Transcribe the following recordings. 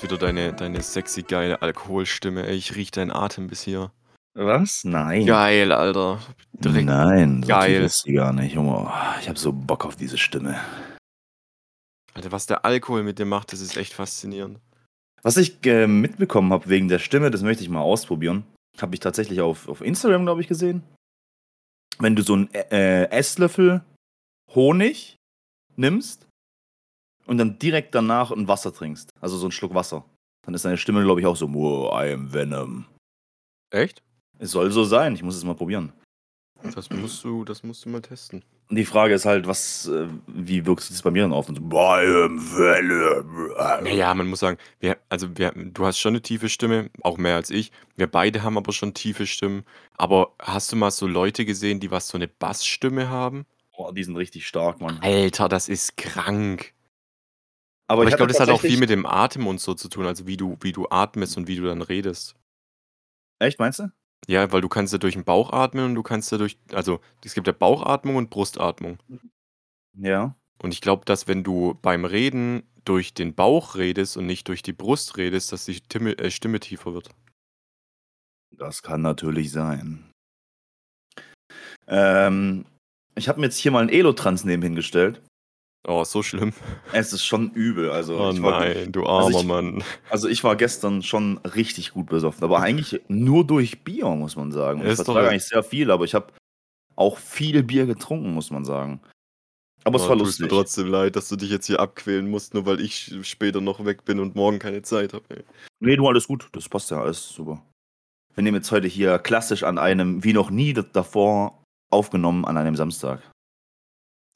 ist wieder deine, deine sexy geile Alkoholstimme. Ey, ich riech deinen Atem bis hier. Was? Nein. Geil, Alter. Direkt Nein, so geil. ist sie gar nicht. Junge, ich habe so Bock auf diese Stimme. Alter, was der Alkohol mit dir macht, das ist echt faszinierend. Was ich äh, mitbekommen habe wegen der Stimme, das möchte ich mal ausprobieren. Habe ich tatsächlich auf, auf Instagram, glaube ich, gesehen. Wenn du so einen äh, Esslöffel Honig nimmst und dann direkt danach ein Wasser trinkst, also so einen Schluck Wasser, dann ist deine Stimme, glaube ich, auch so, oh, I am Venom. Echt? Es soll so sein, ich muss es mal probieren. Das musst du, das musst du mal testen. Und die Frage ist halt, was, äh, wie wirkt sich das bei mir dann auf? Und so, I am Venom. Naja, man muss sagen, wir, also wir, du hast schon eine tiefe Stimme, auch mehr als ich. Wir beide haben aber schon tiefe Stimmen. Aber hast du mal so Leute gesehen, die was so eine Bassstimme haben? Boah, die sind richtig stark, Mann. Alter, das ist krank. Aber Aber ich hatte glaube, das hat auch viel mit dem Atem und so zu tun, also wie du, wie du atmest und wie du dann redest. Echt, meinst du? Ja, weil du kannst ja durch den Bauch atmen und du kannst ja durch, also es gibt ja Bauchatmung und Brustatmung. Ja. Und ich glaube, dass wenn du beim Reden durch den Bauch redest und nicht durch die Brust redest, dass die Stimme, äh, Stimme tiefer wird. Das kann natürlich sein. Ähm, ich habe mir jetzt hier mal einen Elotrans nebenhin gestellt. Oh, so schlimm. Es ist schon übel. Also, Oh ich nein, du armer also ich- Mann. also ich war gestern schon richtig gut besoffen. Aber eigentlich nur durch Bier, muss man sagen. Ich Ist doch- vertrage eigentlich sehr viel, aber ich habe auch viel Bier getrunken, muss man sagen. Aber es Oh, war tut mir lustig. trotzdem leid, dass du dich jetzt hier abquälen musst, nur weil ich später noch weg bin und morgen keine Zeit habe. Nee, du alles gut. Das passt ja, alles super. Wir nehmen jetzt heute hier klassisch an einem, wie noch nie davor, aufgenommen an einem Samstag.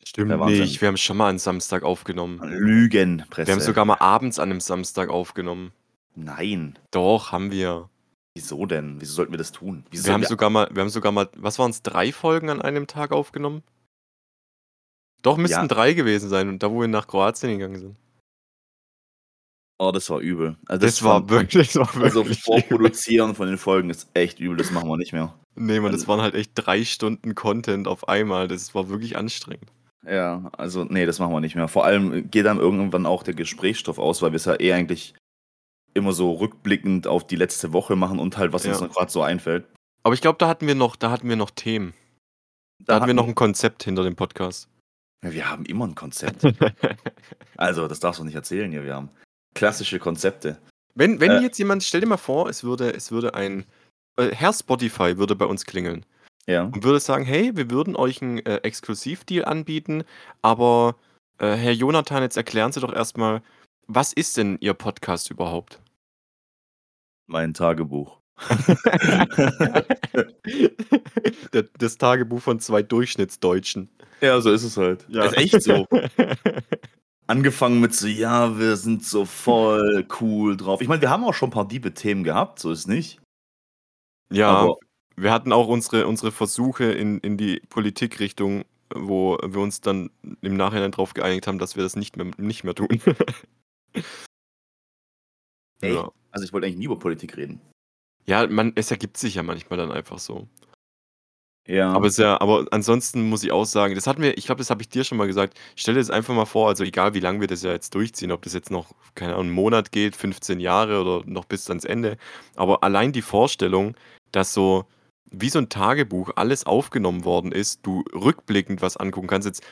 Stimmt nicht, wir haben schon mal einen Samstag aufgenommen. Lügenpresse. Wir haben sogar mal abends an einem Samstag aufgenommen. Nein. Doch, haben wir. Wieso denn? Wieso sollten wir das tun? Wieso Wir haben sollten sogar mal, wir haben sogar mal, was waren es, drei Folgen an einem Tag aufgenommen? Doch, müssten Ja. drei gewesen sein, und da wo wir nach Kroatien gegangen sind. Oh, das war übel. Also Das, war von- wirklich, das war Also wirklich. vorproduzieren von den Folgen ist echt übel, das machen wir nicht mehr. nee, man, das also- waren halt echt drei Stunden Content auf einmal. Das war wirklich anstrengend. Ja, also nee, das machen wir nicht mehr. Vor allem geht dann irgendwann auch der Gesprächsstoff aus, weil wir es ja eh eigentlich immer so rückblickend auf die letzte Woche machen und halt, was uns Ja. noch gerade so einfällt. Aber ich glaube, da hatten wir noch, da hatten wir noch Themen. Da, hatten wir noch ein Konzept hinter dem Podcast. Ja, wir haben immer ein Konzept. also, das darfst du nicht erzählen hier. Wir haben klassische Konzepte. Wenn, wenn Äh. jetzt jemand, stell dir mal vor, es würde, es würde ein äh, Herr Spotify würde bei uns klingeln Ja. und würde sagen, hey, wir würden euch einen äh, Exklusivdeal anbieten, aber äh, Herr Jonathan, jetzt erklären Sie doch erstmal, was ist denn Ihr Podcast überhaupt? Mein Tagebuch. Das Tagebuch von zwei Durchschnittsdeutschen. Ja, so ist es halt. Ist echt so. Angefangen mit so, ja, wir sind so voll cool drauf. Ich meine, wir haben auch schon ein paar diebe Themen gehabt, so ist nicht. ja, Aber wir hatten auch unsere, unsere Versuche in, in die Politikrichtung, wo wir uns dann im Nachhinein darauf geeinigt haben, dass wir das nicht mehr, nicht mehr tun. Echt? ja. Also ich wollte eigentlich nie über Politik reden. ja, man, es ergibt sich ja manchmal dann einfach so. Ja. Aber, es ja, aber ansonsten muss ich auch sagen, das hatten wir, ich glaube, das habe ich dir schon mal gesagt. Stell dir das einfach mal vor, also egal wie lange wir das ja jetzt durchziehen, ob das jetzt noch, keine Ahnung, einen Monat geht, 15 Jahre oder noch bis ans Ende. Aber allein die Vorstellung, dass so wie so ein Tagebuch alles aufgenommen worden ist, du rückblickend was angucken kannst, jetzt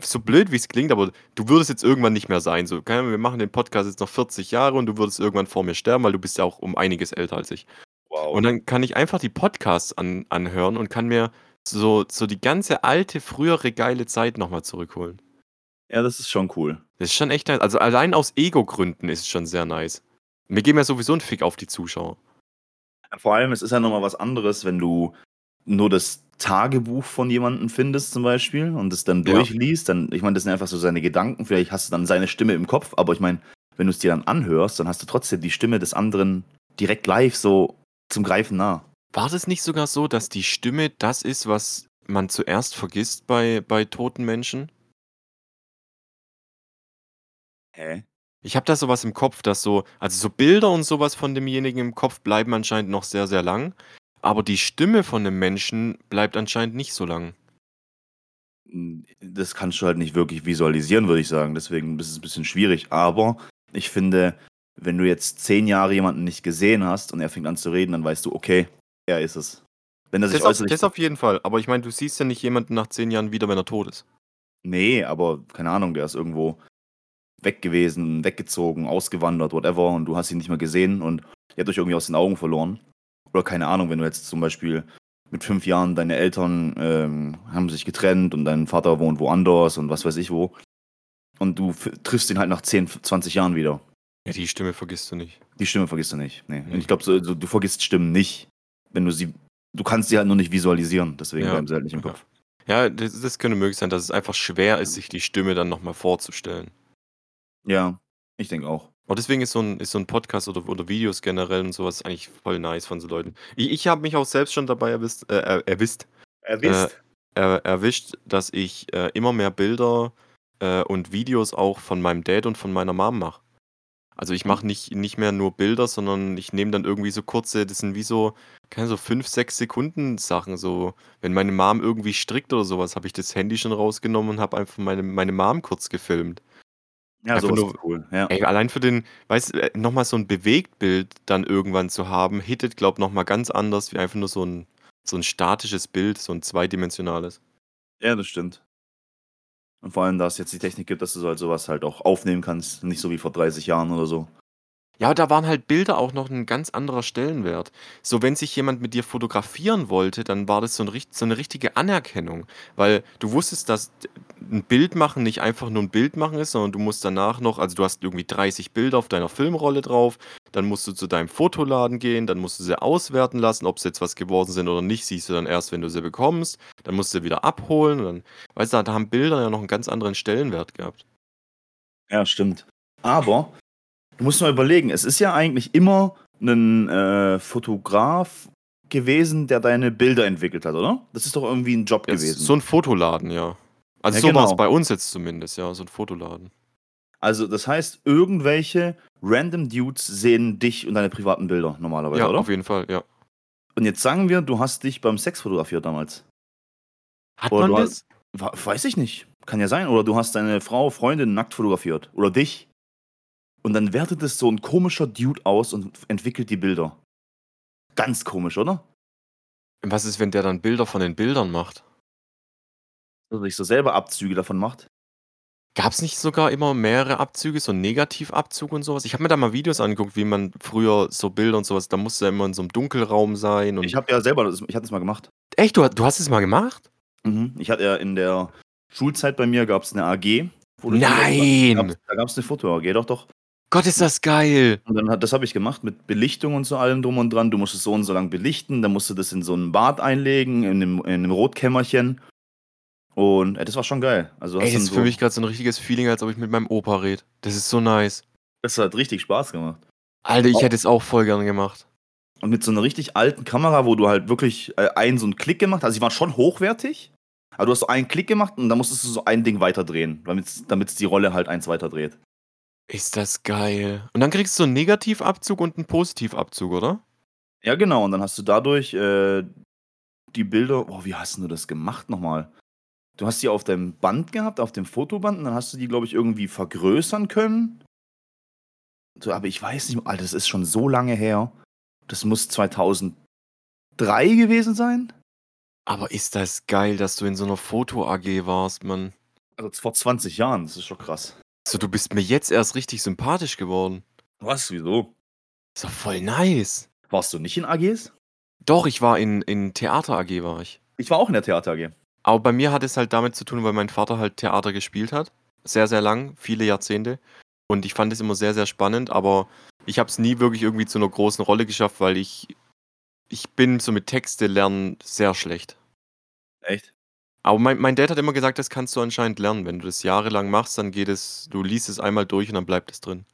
so blöd wie es klingt, aber du würdest jetzt irgendwann nicht mehr sein. So, wir machen den Podcast jetzt noch 40 Jahre und du würdest irgendwann vor mir sterben, weil du bist ja auch um einiges älter als ich. wow. Und dann kann ich einfach die Podcasts an, anhören und kann mir so, so die ganze alte, frühere geile Zeit nochmal zurückholen. ja, das ist schon cool. Das ist schon echt nice. Also allein aus Ego-Gründen ist es schon sehr nice. Wir geben ja sowieso einen Fick auf die Zuschauer. Vor allem, es ist ja nochmal was anderes, wenn du nur das Tagebuch von jemandem findest zum Beispiel und es dann Ja. durchliest, dann, ich meine, das sind einfach so seine Gedanken, vielleicht hast du dann seine Stimme im Kopf, aber ich meine, wenn du es dir dann anhörst, dann hast du trotzdem die Stimme des anderen direkt live so zum Greifen nah. War das nicht sogar so, dass die Stimme das ist, was man zuerst vergisst bei, bei toten Menschen? Hä? Ich habe da sowas im Kopf, dass so, also so Bilder und sowas von demjenigen im Kopf bleiben anscheinend noch sehr, sehr lang. Aber die Stimme von dem Menschen bleibt anscheinend nicht so lang. Das kannst du halt nicht wirklich visualisieren, würde ich sagen. Deswegen ist es ein bisschen schwierig. Aber ich finde, wenn du jetzt zehn Jahre jemanden nicht gesehen hast und er fängt an zu reden, dann weißt du, okay, er ist es. Wenn er sich Das auf, das auf jeden Fall. Aber ich meine, du siehst ja nicht jemanden nach zehn Jahren wieder, wenn er tot ist. Nee, aber keine Ahnung, der ist irgendwo weg gewesen, weggezogen, ausgewandert, whatever, und du hast ihn nicht mehr gesehen und ihr habt euch irgendwie aus den Augen verloren. Oder keine Ahnung, wenn du jetzt zum Beispiel mit fünf Jahren deine Eltern ähm, haben sich getrennt und dein Vater wohnt woanders und was weiß ich wo. Und du triffst ihn halt nach 10, 20 Jahren wieder. Ja, die Stimme vergisst du nicht. Die Stimme vergisst du nicht. Nee. Und ich glaube, so, so, du vergisst Stimmen nicht, wenn du sie. Du kannst sie halt nur nicht visualisieren, deswegen Ja. bleiben sie halt nicht im Ja. Kopf. Ja, das, das könnte möglich sein, dass es einfach schwer ist, sich die Stimme dann nochmal vorzustellen. Ja, ich denke auch. Und deswegen ist so ein, ist so ein Podcast oder, oder Videos generell und sowas eigentlich voll nice von so Leuten. Ich, ich habe mich auch selbst schon dabei erwischt, äh, er- erwischt, Erwischt. er, erwischt, dass ich äh, immer mehr Bilder äh, und Videos auch von meinem Dad und von meiner Mom mache. Also ich mache nicht, nicht mehr nur Bilder, sondern ich nehme dann irgendwie so kurze, das sind wie so, keine so fünf, sechs Sekunden Sachen. So, wenn meine Mom irgendwie strickt oder sowas, habe ich das Handy schon rausgenommen und habe einfach meine, meine Mom kurz gefilmt. Ja, einfach sowas nur- cool. Ja. Ey, allein für den, weißt du, nochmal so ein Bewegtbild dann irgendwann zu haben, hittet, glaub nochmal ganz anders wie einfach nur so ein, so ein statisches Bild, so ein zweidimensionales. Ja, das stimmt. Und vor allem, da es jetzt die Technik gibt, dass du so halt sowas halt auch aufnehmen kannst, nicht so wie vor 30 Jahren oder so. Ja, da waren halt Bilder auch noch ein ganz anderer Stellenwert. So, wenn sich jemand mit dir fotografieren wollte, dann war das so, ein, so eine richtige Anerkennung. Weil du wusstest, dass ein Bild machen nicht einfach nur ein Bild machen ist, sondern du musst danach noch, also du hast irgendwie 30 Bilder auf deiner Filmrolle drauf, dann musst du zu deinem Fotoladen gehen, dann musst du sie auswerten lassen, ob sie jetzt was geworden sind oder nicht, siehst du dann erst, wenn du sie bekommst, dann musst du sie wieder abholen und dann, weißt du, da haben Bilder ja noch einen ganz anderen Stellenwert gehabt. Ja, stimmt. Aber du musst mal überlegen, es ist ja eigentlich immer ein äh, Fotograf gewesen, der deine Bilder entwickelt hat, oder? Das ist doch irgendwie ein Job Ja, gewesen. So ein Fotoladen, ja. Also Ja, so war es genau. bei uns jetzt zumindest, ja, so ein Fotoladen. also, das heißt, irgendwelche random Dudes sehen dich und deine privaten Bilder normalerweise, Ja, oder? auf jeden Fall, ja. Und jetzt sagen wir, du hast dich beim Sex fotografiert damals. Hat Oder man du das? Wa- Weiß ich nicht. Kann ja sein. Oder du hast deine Frau, Freundin nackt fotografiert. Oder dich. Und dann wertet es so ein komischer Dude aus und entwickelt die Bilder. Ganz komisch, oder? Was ist, wenn der dann Bilder von den Bildern macht? Dass er sich so selber Abzüge davon macht. Gab es nicht sogar immer mehrere Abzüge, so Negativabzug und sowas? Ich habe mir da mal Videos angeguckt, wie man früher so Bilder und sowas, da musste er immer in so einem Dunkelraum sein. Und Ich habe ja selber, das, ich hatte das mal gemacht. Echt, du, du hast es mal gemacht? Mhm. Ich hatte ja in der Schulzeit bei mir, gab es eine AG. Nein! Da gab es eine Foto-AG, doch, doch. Gott, ist das geil! Und dann hat, das habe ich gemacht mit Belichtung und so allem drum und dran. Du musst es so und so lang belichten, dann musst du das in so ein Bad einlegen, in einem, in einem Rotkämmerchen. Und äh, das war schon geil. Also Ey, das ist so, für mich gerade so ein richtiges Feeling, als ob ich mit meinem Opa rede. Das ist so nice. das hat richtig Spaß gemacht. Alter, ich hätte es auch voll gern gemacht. Und mit so einer richtig alten Kamera, wo du halt wirklich äh, einen so einen Klick gemacht hast. Also, die waren schon hochwertig. Aber du hast so einen Klick gemacht und dann musstest du so ein Ding weiterdrehen, damit es die Rolle halt eins weiterdreht. Ist das geil. Und dann kriegst du einen Negativabzug und einen Positivabzug, oder? Ja, genau. Und dann hast du dadurch äh, die Bilder. Oh, wie hast du das gemacht nochmal? Du hast die auf deinem Band gehabt, auf dem Fotoband, und dann hast du die, glaube ich, irgendwie vergrößern können. So, aber ich weiß nicht, Alter, das ist schon so lange her. Das muss 2003 gewesen sein. Aber ist das geil, dass du in so einer Foto-AG warst, Mann. Also vor 20 Jahren, das ist schon krass. So, du bist mir jetzt erst richtig sympathisch geworden. Was, wieso? Ist doch voll nice. Warst du nicht in AGs? Doch, ich war in, in Theater AG, war ich. Ich war auch in der Theater AG. Aber bei mir hat es halt damit zu tun, weil mein Vater halt Theater gespielt hat. Sehr, sehr lang, viele Jahrzehnte. Und ich fand es immer sehr, sehr spannend, aber ich habe es nie wirklich irgendwie zu einer großen Rolle geschafft, weil ich, ich bin so mit Texte lernen sehr schlecht. Echt? Aber mein, mein Dad hat immer gesagt, das kannst du anscheinend lernen. Wenn du das jahrelang machst, dann geht es, du liest es einmal durch und dann bleibt es drin.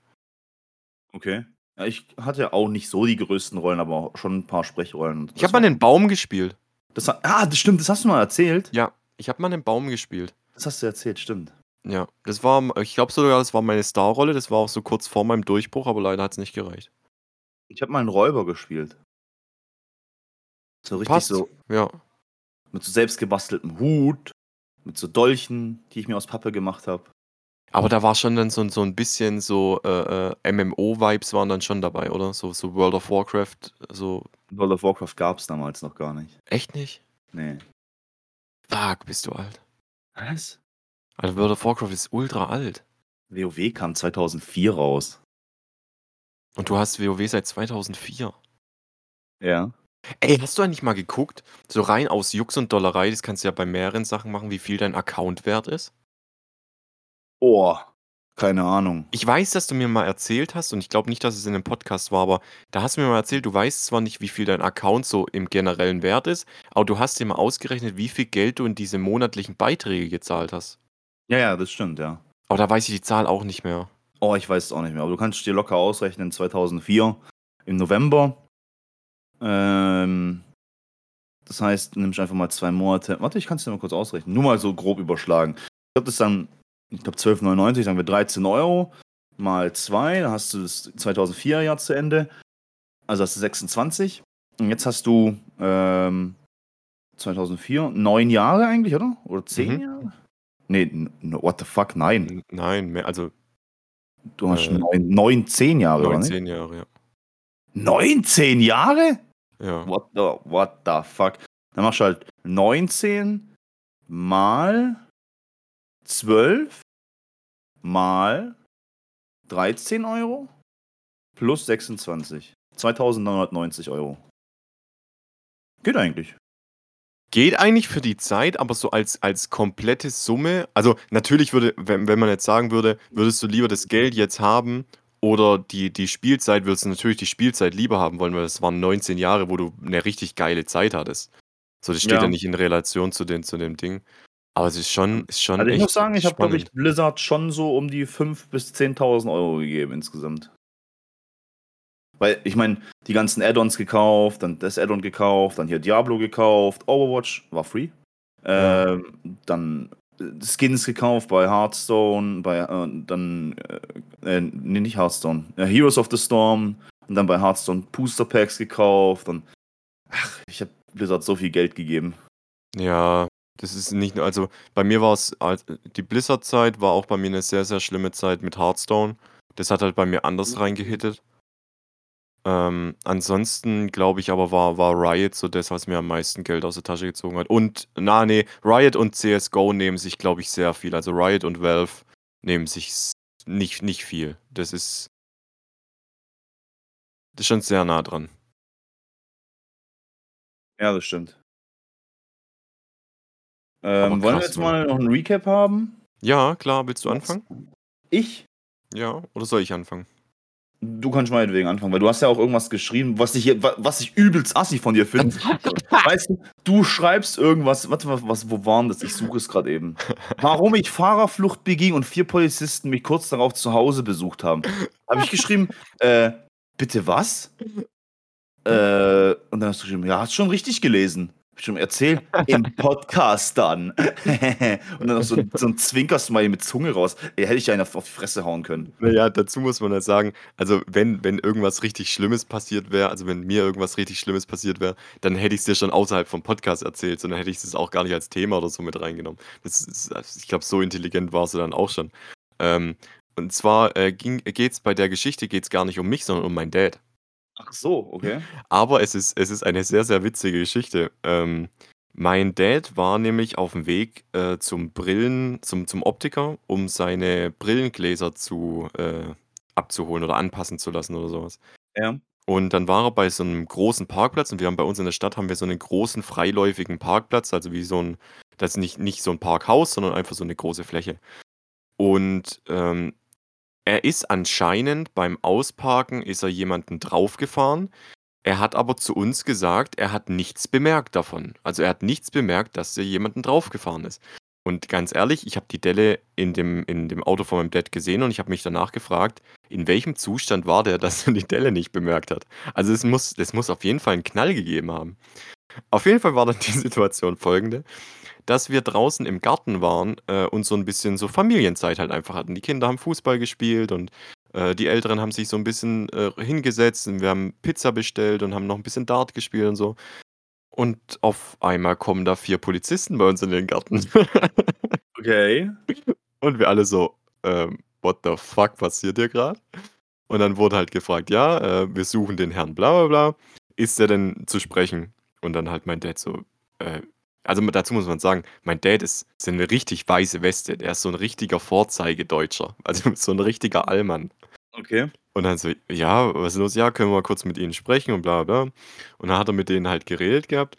Okay. Ja, ich hatte auch nicht so die größten Rollen, aber auch schon ein paar Sprechrollen. Ich habe mal einen Baum gespielt. Das, ah, das stimmt, das hast du mal erzählt. Ja, ich habe mal einen Baum gespielt. Das hast du erzählt, stimmt. Ja, das war, ich glaube sogar, das war meine Starrolle. Das war auch so kurz vor meinem Durchbruch, aber leider hat es nicht gereicht. Ich habe mal einen Räuber gespielt. So richtig Passt. so Ja. Mit so selbst gebasteltem Hut, mit so Dolchen, die ich mir aus Pappe gemacht habe. Aber da war schon dann so so 'n bisschen so, äh, äh, MMO-Vibes waren dann schon dabei, oder? So so World of Warcraft, so World of Warcraft gab's damals noch gar nicht. Echt nicht? Ne. Fuck, bist du alt. Was? Also, World of Warcraft ist ultra alt. WoW kam 2004 raus. Und du hast WoW seit 2004? Ja. Ey, hast du eigentlich mal geguckt, so rein aus Jux und Dollerei, das kannst du ja bei mehreren Sachen machen, wie viel dein Account wert ist? Oh, keine Ahnung. Ich weiß, dass du mir mal erzählt hast und ich glaube nicht, dass es in 'nem Podcast war, aber da hast du mir mal erzählt, du weißt zwar nicht, wie viel dein Account so im generellen Wert ist, aber du hast dir mal ausgerechnet, wie viel Geld du in diese monatlichen Beiträge gezahlt hast. Ja, ja, das stimmt, ja. Aber da weiß ich die Zahl auch nicht mehr. Oh, ich weiß es auch nicht mehr, aber du kannst dir locker ausrechnen, 2004 im November. Ähm, das heißt, nimmst einfach mal 2 Monate warte, ich kann's dir mal kurz ausrechnen, nur mal so grob überschlagen. Ich glaube, das ist dann ich glaube 12,99, sagen wir 13 € mal 2, dann hast du das 2004er Jahr zu Ende. Also hast du 26. Und jetzt hast du, ähm, 2004 9 Jahre eigentlich, oder? Oder 10 Mhm. Jahre? Ne, n what the fuck, nein. Nein, mehr also Du hast Äh, 9 9, 10 Jahre, oder 9, nicht? 10 Jahre, ja. 9, 10 Jahre? Ja. What the what the fuck? Dann machst du halt 19 mal 12 mal 13 € plus 26. 2.990 €. Geht eigentlich. Geht eigentlich für die Zeit, aber so als als komplette Summe also, natürlich würde wenn wenn man jetzt sagen würde: „Würdest du lieber das Geld jetzt haben oder die die Spielzeit?“ Würdest du natürlich die Spielzeit lieber haben wollen, weil das waren 19 Jahre, wo du 'ne richtig geile Zeit hattest. So, das steht ja Ja. nicht in Relation zu den zu dem Ding. Aber es ist schon ist schon Also, ich muss sagen, ich habe, glaube ich. Blizzard schon so um die 5 bis 10.000 € gegeben insgesamt. Weil, ich meine, die ganzen Add-ons gekauft, dann das Add-on gekauft, dann hier Diablo gekauft, Overwatch war free. Ja. Ähm, dann, Skins gekauft bei Hearthstone, bei, äh dann, äh, äh, ne, nicht Hearthstone, äh, Heroes of the Storm und dann bei Hearthstone Booster Packs gekauft und ach, ich habe Blizzard so viel Geld gegeben. Ja, das ist nicht nur also, bei mir war's als die Blizzard-Zeit war auch bei mir 'ne sehr, sehr schlimme Zeit mit Hearthstone. Das hat halt bei mir anders reingehittet. Ähm, ansonsten glaube ich aber, war war Riot so das, was mir am meisten Geld aus der Tasche gezogen hat. Und na, ne, Riot und CS:GO nehmen sich, glaube ich, sehr viel. Also, Riot und Valve nehmen sich nicht nicht viel. Das ist das ist schon sehr nah dran. Ja, das stimmt. Ähm, wollen wir krass, jetzt mal noch 'n Recap haben? Ja, klar. Willst du anfangen? Ich? Ja, oder soll ich anfangen? Du kannst meinetwegen anfangen, weil du hast ja auch irgendwas geschrieben, was ich wa was ich übelst assi von dir finde. Weißt du, du schreibst irgendwas warte mal, was wo war 'n das? Ich suche es grad eben. Warum ich Fahrerflucht beging und 4 Polizisten mich kurz darauf zu Hause besucht haben. Habe ich geschrieben, äh: „Bitte was?“ Äh, und dann hast du geschrieben: „Ja, hast schon richtig gelesen.“ Habe ich geschrieben: „Erzähl im Podcast dann.“ Und dann noch so so 'n Zwinker-Smiley mit Zunge raus. Ey, hätte ich einen auf die Fresse hauen können. Na ja, dazu muss man halt sagen, also, wenn wenn irgendwas richtig Schlimmes passiert wäre also, wenn mir irgendwas richtig Schlimmes passiert wäre, dann hätte ich's dir schon außerhalb vom Podcast erzählt, so, dann hätte ich das auch gar nicht als Thema oder so mit reingenommen. Ist also, ich glaube, so intelligent warst du dann auch schon. Ähm, und zwar, äh, ging geht's bei der Geschichte geht's gar nicht um mich, sondern um meinen Dad. Ach so, okay. Aber es ist es ist eine sehr, sehr witzige Geschichte. Ähm, mein Dad war nämlich auf'm Weg, äh, zum Brillen zum zum Optiker, um seine Brillengläser zu äh, abzuholen oder anpassen zu lassen oder so was. Ja. Und dann war er bei so 'nem großen Parkplatz und wir haben bei uns in der Stadt haben wir so 'nen großen freiläufigen Parkplatz, also, wie so 'n das ist nicht nicht so 'n Parkhaus, sondern einfach so 'ne große Fläche. Und, ähm, er ist anscheinend beim Ausparken ist er jemanden draufgefahren. Er hat aber zu uns gesagt, er hat nichts bemerkt davon. Also, er hat nichts bemerkt, dass er jemanden draufgefahren ist. Und ganz ehrlich, ich habe die Delle in dem in dem Auto von meinem Dad gesehen und ich habe mich danach gefragt, in welchem Zustand war der, dass er die Delle nicht bemerkt hat? Also, es muss es muss auf jeden Fall 'n Knall gegeben haben. Auf jeden Fall war dann die Situation folgende, dass wir draußen im Garten waren, äh, und so 'n bisschen so Familienzeit halt einfach hatten. Die Kinder haben Fußball gespielt und, äh, die Älteren haben sich so 'n bisschen, äh, hingesetzt und wir haben Pizza bestellt und haben noch 'n bisschen Dart gespielt und so. Und auf einmal kommen da 4 Polizisten bei uns in den Garten. Okay. Und wir alle so: ähm, what the fuck passiert hier gerade? Und dann wurde halt gefragt, ja, äh, wir suchen den Herrn bla bla bla. Ist der denn zu sprechen? Und dann halt mein Dad so, äh, also dazu muss man sagen, mein Dad ist, ist eine richtig weiße Weste. Der ist so ein richtiger Vorzeigedeutscher. Also so ein richtiger Allmann. Okay. Und dann so, ja, was ist los? Ja, können wir mal kurz mit ihnen sprechen und bla bla. Und dann hat er mit denen halt geredet gehabt.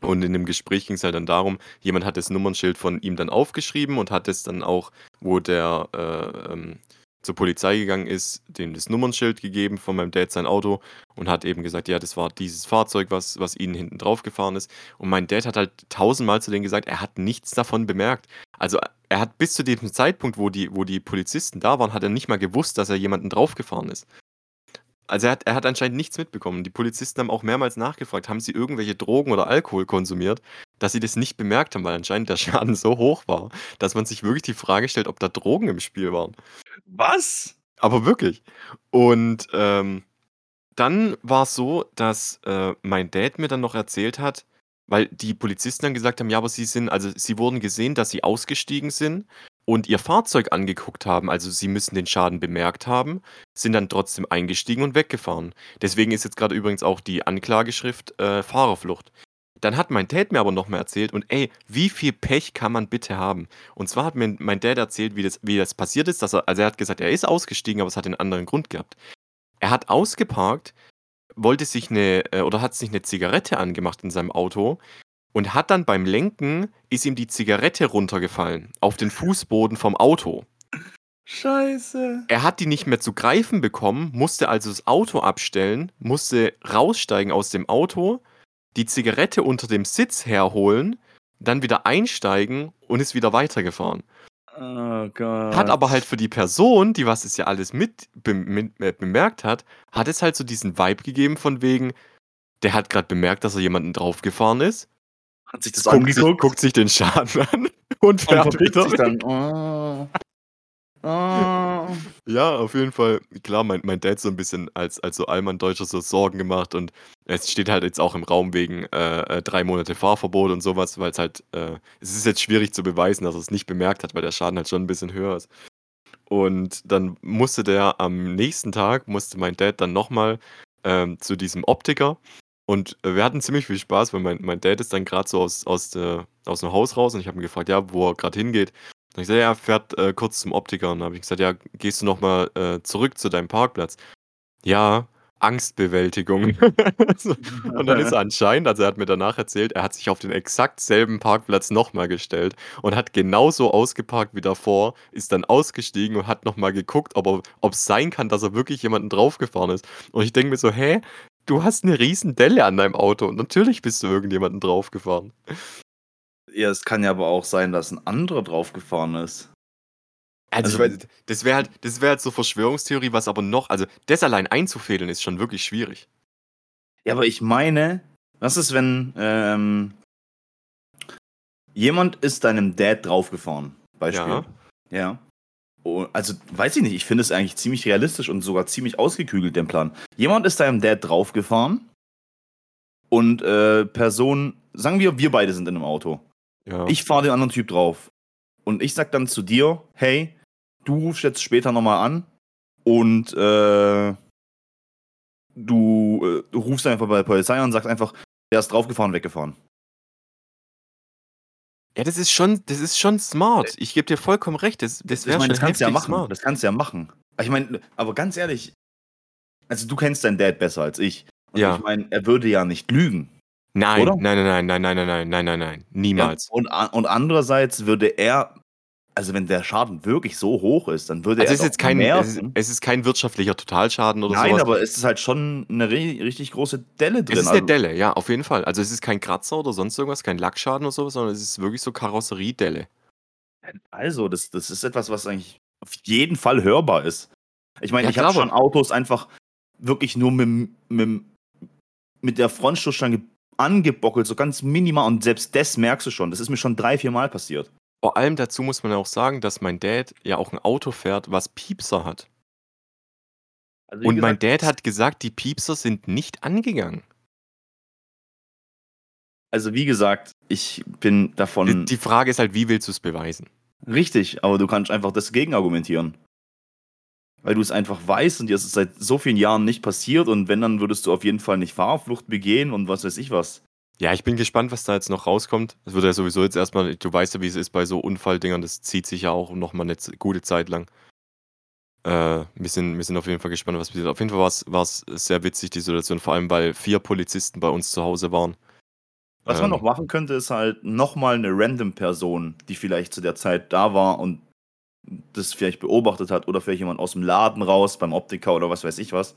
Und in dem Gespräch ging es halt dann darum, jemand hat das Nummernschild von ihm dann aufgeschrieben und hat es dann auch, wo der äh, ähm, zur Polizei gegangen ist, dem das Nummernschild gegeben von meinem Dad sein Auto und hat eben gesagt, ja, das war dieses Fahrzeug, was, was ihnen hinten drauf gefahren ist. Und mein Dad hat halt tausendmal zu denen gesagt, er hat nichts davon bemerkt. Also er hat bis zu dem Zeitpunkt, wo die, wo die Polizisten da waren, hat er nicht mal gewusst, dass er jemanden draufgefahren ist. Also er hat, er hat anscheinend nichts mitbekommen. Die Polizisten haben auch mehrmals nachgefragt, haben sie irgendwelche Drogen oder Alkohol konsumiert, dass sie das nicht bemerkt haben, weil anscheinend der Schaden so hoch war, dass man sich wirklich die Frage stellt, ob da Drogen im Spiel waren. Was? Aber wirklich. Und ähm, dann war es so, dass äh, mein Dad mir dann noch erzählt hat, weil die Polizisten dann gesagt haben, ja, aber sie sind, also sie wurden gesehen, dass sie ausgestiegen sind und ihr Fahrzeug angeguckt haben, also sie müssen den Schaden bemerkt haben, sind dann trotzdem eingestiegen und weggefahren. Deswegen ist jetzt gerade übrigens auch die Anklageschrift äh, Fahrerflucht. Dann hat mein Dad mir aber noch mal erzählt und ey, wie viel Pech kann man bitte haben? Und zwar hat mir mein Dad erzählt, wie das, wie das passiert ist, dass er, also er hat gesagt, er ist ausgestiegen, aber es hat einen anderen Grund gehabt. Er hat ausgeparkt, wollte sich eine, äh, oder hat sich eine Zigarette angemacht in seinem Auto und hat dann beim Lenken ist ihm die Zigarette runtergefallen auf den Fußboden vom Auto. Scheiße. Er hat die nicht mehr zu greifen bekommen, musste also das Auto abstellen, musste raussteigen aus dem Auto, die Zigarette unter dem Sitz herholen, dann wieder einsteigen und ist wieder weitergefahren. Oh Gott. Hat aber halt für die Person, die was es ja alles mit, mit äh, bemerkt hat, hat es halt so diesen Vibe gegeben von wegen, der hat gerade bemerkt, dass er jemanden draufgefahren ist Hat sich das guckt sich, angeguckt guckt sich den Schaden an und und fährt verpickt wieder. sich dann. Oh. Oh. Ja, auf jeden Fall. Klar, mein, mein Dad so ein bisschen als, als so Allmann-Deutscher so Sorgen gemacht und es steht halt jetzt auch im Raum wegen äh, äh, drei Monate Fahrverbot und sowas, weil es halt, äh, es ist jetzt schwierig zu beweisen, dass er es nicht bemerkt hat, weil der Schaden halt schon ein bisschen höher ist. Und dann musste der am nächsten Tag, musste mein Dad dann nochmal ähm, zu diesem Optiker und wir hatten ziemlich viel Spaß, weil mein, mein Dad ist dann gerade so aus, aus, der, aus dem Haus raus und ich habe ihn gefragt, ja, wo er gerade hingeht. Dann hab ich gesagt, ja, fährt äh, kurz zum Optiker. Und dann habe ich gesagt, ja, gehst du nochmal äh, zurück zu deinem Parkplatz? Ja, Angstbewältigung. Und dann ist er anscheinend, also er hat mir danach erzählt, er hat sich auf den exakt selben Parkplatz nochmal gestellt und hat genauso ausgeparkt wie davor, ist dann ausgestiegen und hat nochmal geguckt, ob es sein kann, dass er wirklich jemanden draufgefahren ist. Und ich denke mir so, hä? Du hast eine riesen Delle an deinem Auto und natürlich bist du irgendjemanden draufgefahren. Ja, es kann ja aber auch sein, dass ein anderer draufgefahren ist. Also, Also- ich weiß, das wäre halt, das wäre halt so Verschwörungstheorie, was aber noch, also das allein einzufädeln ist schon wirklich schwierig. Ja, aber ich meine, was ist, wenn ähm, jemand ist deinem Dad draufgefahren? Beispiel. Ja. Ja. Also, weiß ich nicht, ich finde es eigentlich ziemlich realistisch und sogar ziemlich ausgeklügelt, den Plan. Jemand ist deinem Dad draufgefahren und äh, Person, sagen wir, wir beide sind in einem Auto. Ja. Ich fahre den anderen Typ drauf. Und ich sag dann zu dir, hey, du rufst jetzt später nochmal an und äh, du, äh, du rufst einfach bei der Polizei an und sagst einfach, der ist draufgefahren, weggefahren. ja, das ist schon, das ist schon smart. Ich gebe dir vollkommen recht. Das, das Ich wäre meine, schon das kannst du ja heftig machen. smart. Das kannst du ja machen. Ich meine, aber ganz ehrlich, also du kennst deinen Dad besser als ich. Und Ja. ich meine, er würde ja nicht lügen. Nein, nein, nein, nein, nein, nein, nein, nein, nein, nein, niemals. Ja, und, und andererseits würde er, also wenn der Schaden wirklich so hoch ist, dann würde Also er es ist jetzt kein, es ist, es ist kein wirtschaftlicher Totalschaden oder Nein, sowas. aber es ist halt schon eine ri- richtig große Delle drin. es ist also, eine Delle, ja, auf jeden Fall. Also es ist kein Kratzer oder sonst irgendwas, kein Lackschaden oder sowas, sondern es ist wirklich so Karosseriedelle. also das, das ist etwas, was eigentlich auf jeden Fall hörbar ist. Ich meine, Ja, ich habe schon Autos einfach wirklich nur mit, mit, mit der Frontstoßstange angebockelt, so ganz minimal. Und selbst das merkst du schon. Das ist mir schon drei, vier Mal passiert. Vor allem dazu muss man ja auch sagen, dass mein Dad ja auch ein Auto fährt, was Piepser hat. Also Und mein gesagt, Dad hat gesagt, die Piepser sind nicht angegangen. Also wie gesagt, ich bin davon. die Frage ist halt, wie willst du es beweisen? Richtig, aber du kannst einfach dagegen argumentieren. Weil du es einfach weißt und dir ist es seit so vielen Jahren nicht passiert und wenn, dann würdest du auf jeden Fall nicht Fahrerflucht begehen und was weiß ich was. Ja, ich bin gespannt, was da jetzt noch rauskommt. Es wird ja sowieso jetzt erstmal, du weißt ja, wie es ist bei so Unfalldingern, das zieht sich ja auch noch mal eine gute Zeit lang. Äh, wir, sind, wir sind auf jeden Fall gespannt, was passiert. Auf jeden Fall war es sehr witzig, die Situation, vor allem weil vier Polizisten bei uns zu Hause waren. Was man ähm, noch machen könnte, ist halt nochmal eine random Person, die vielleicht zu der Zeit da war und das vielleicht beobachtet hat oder vielleicht jemand aus dem Laden raus beim Optiker oder was weiß ich was,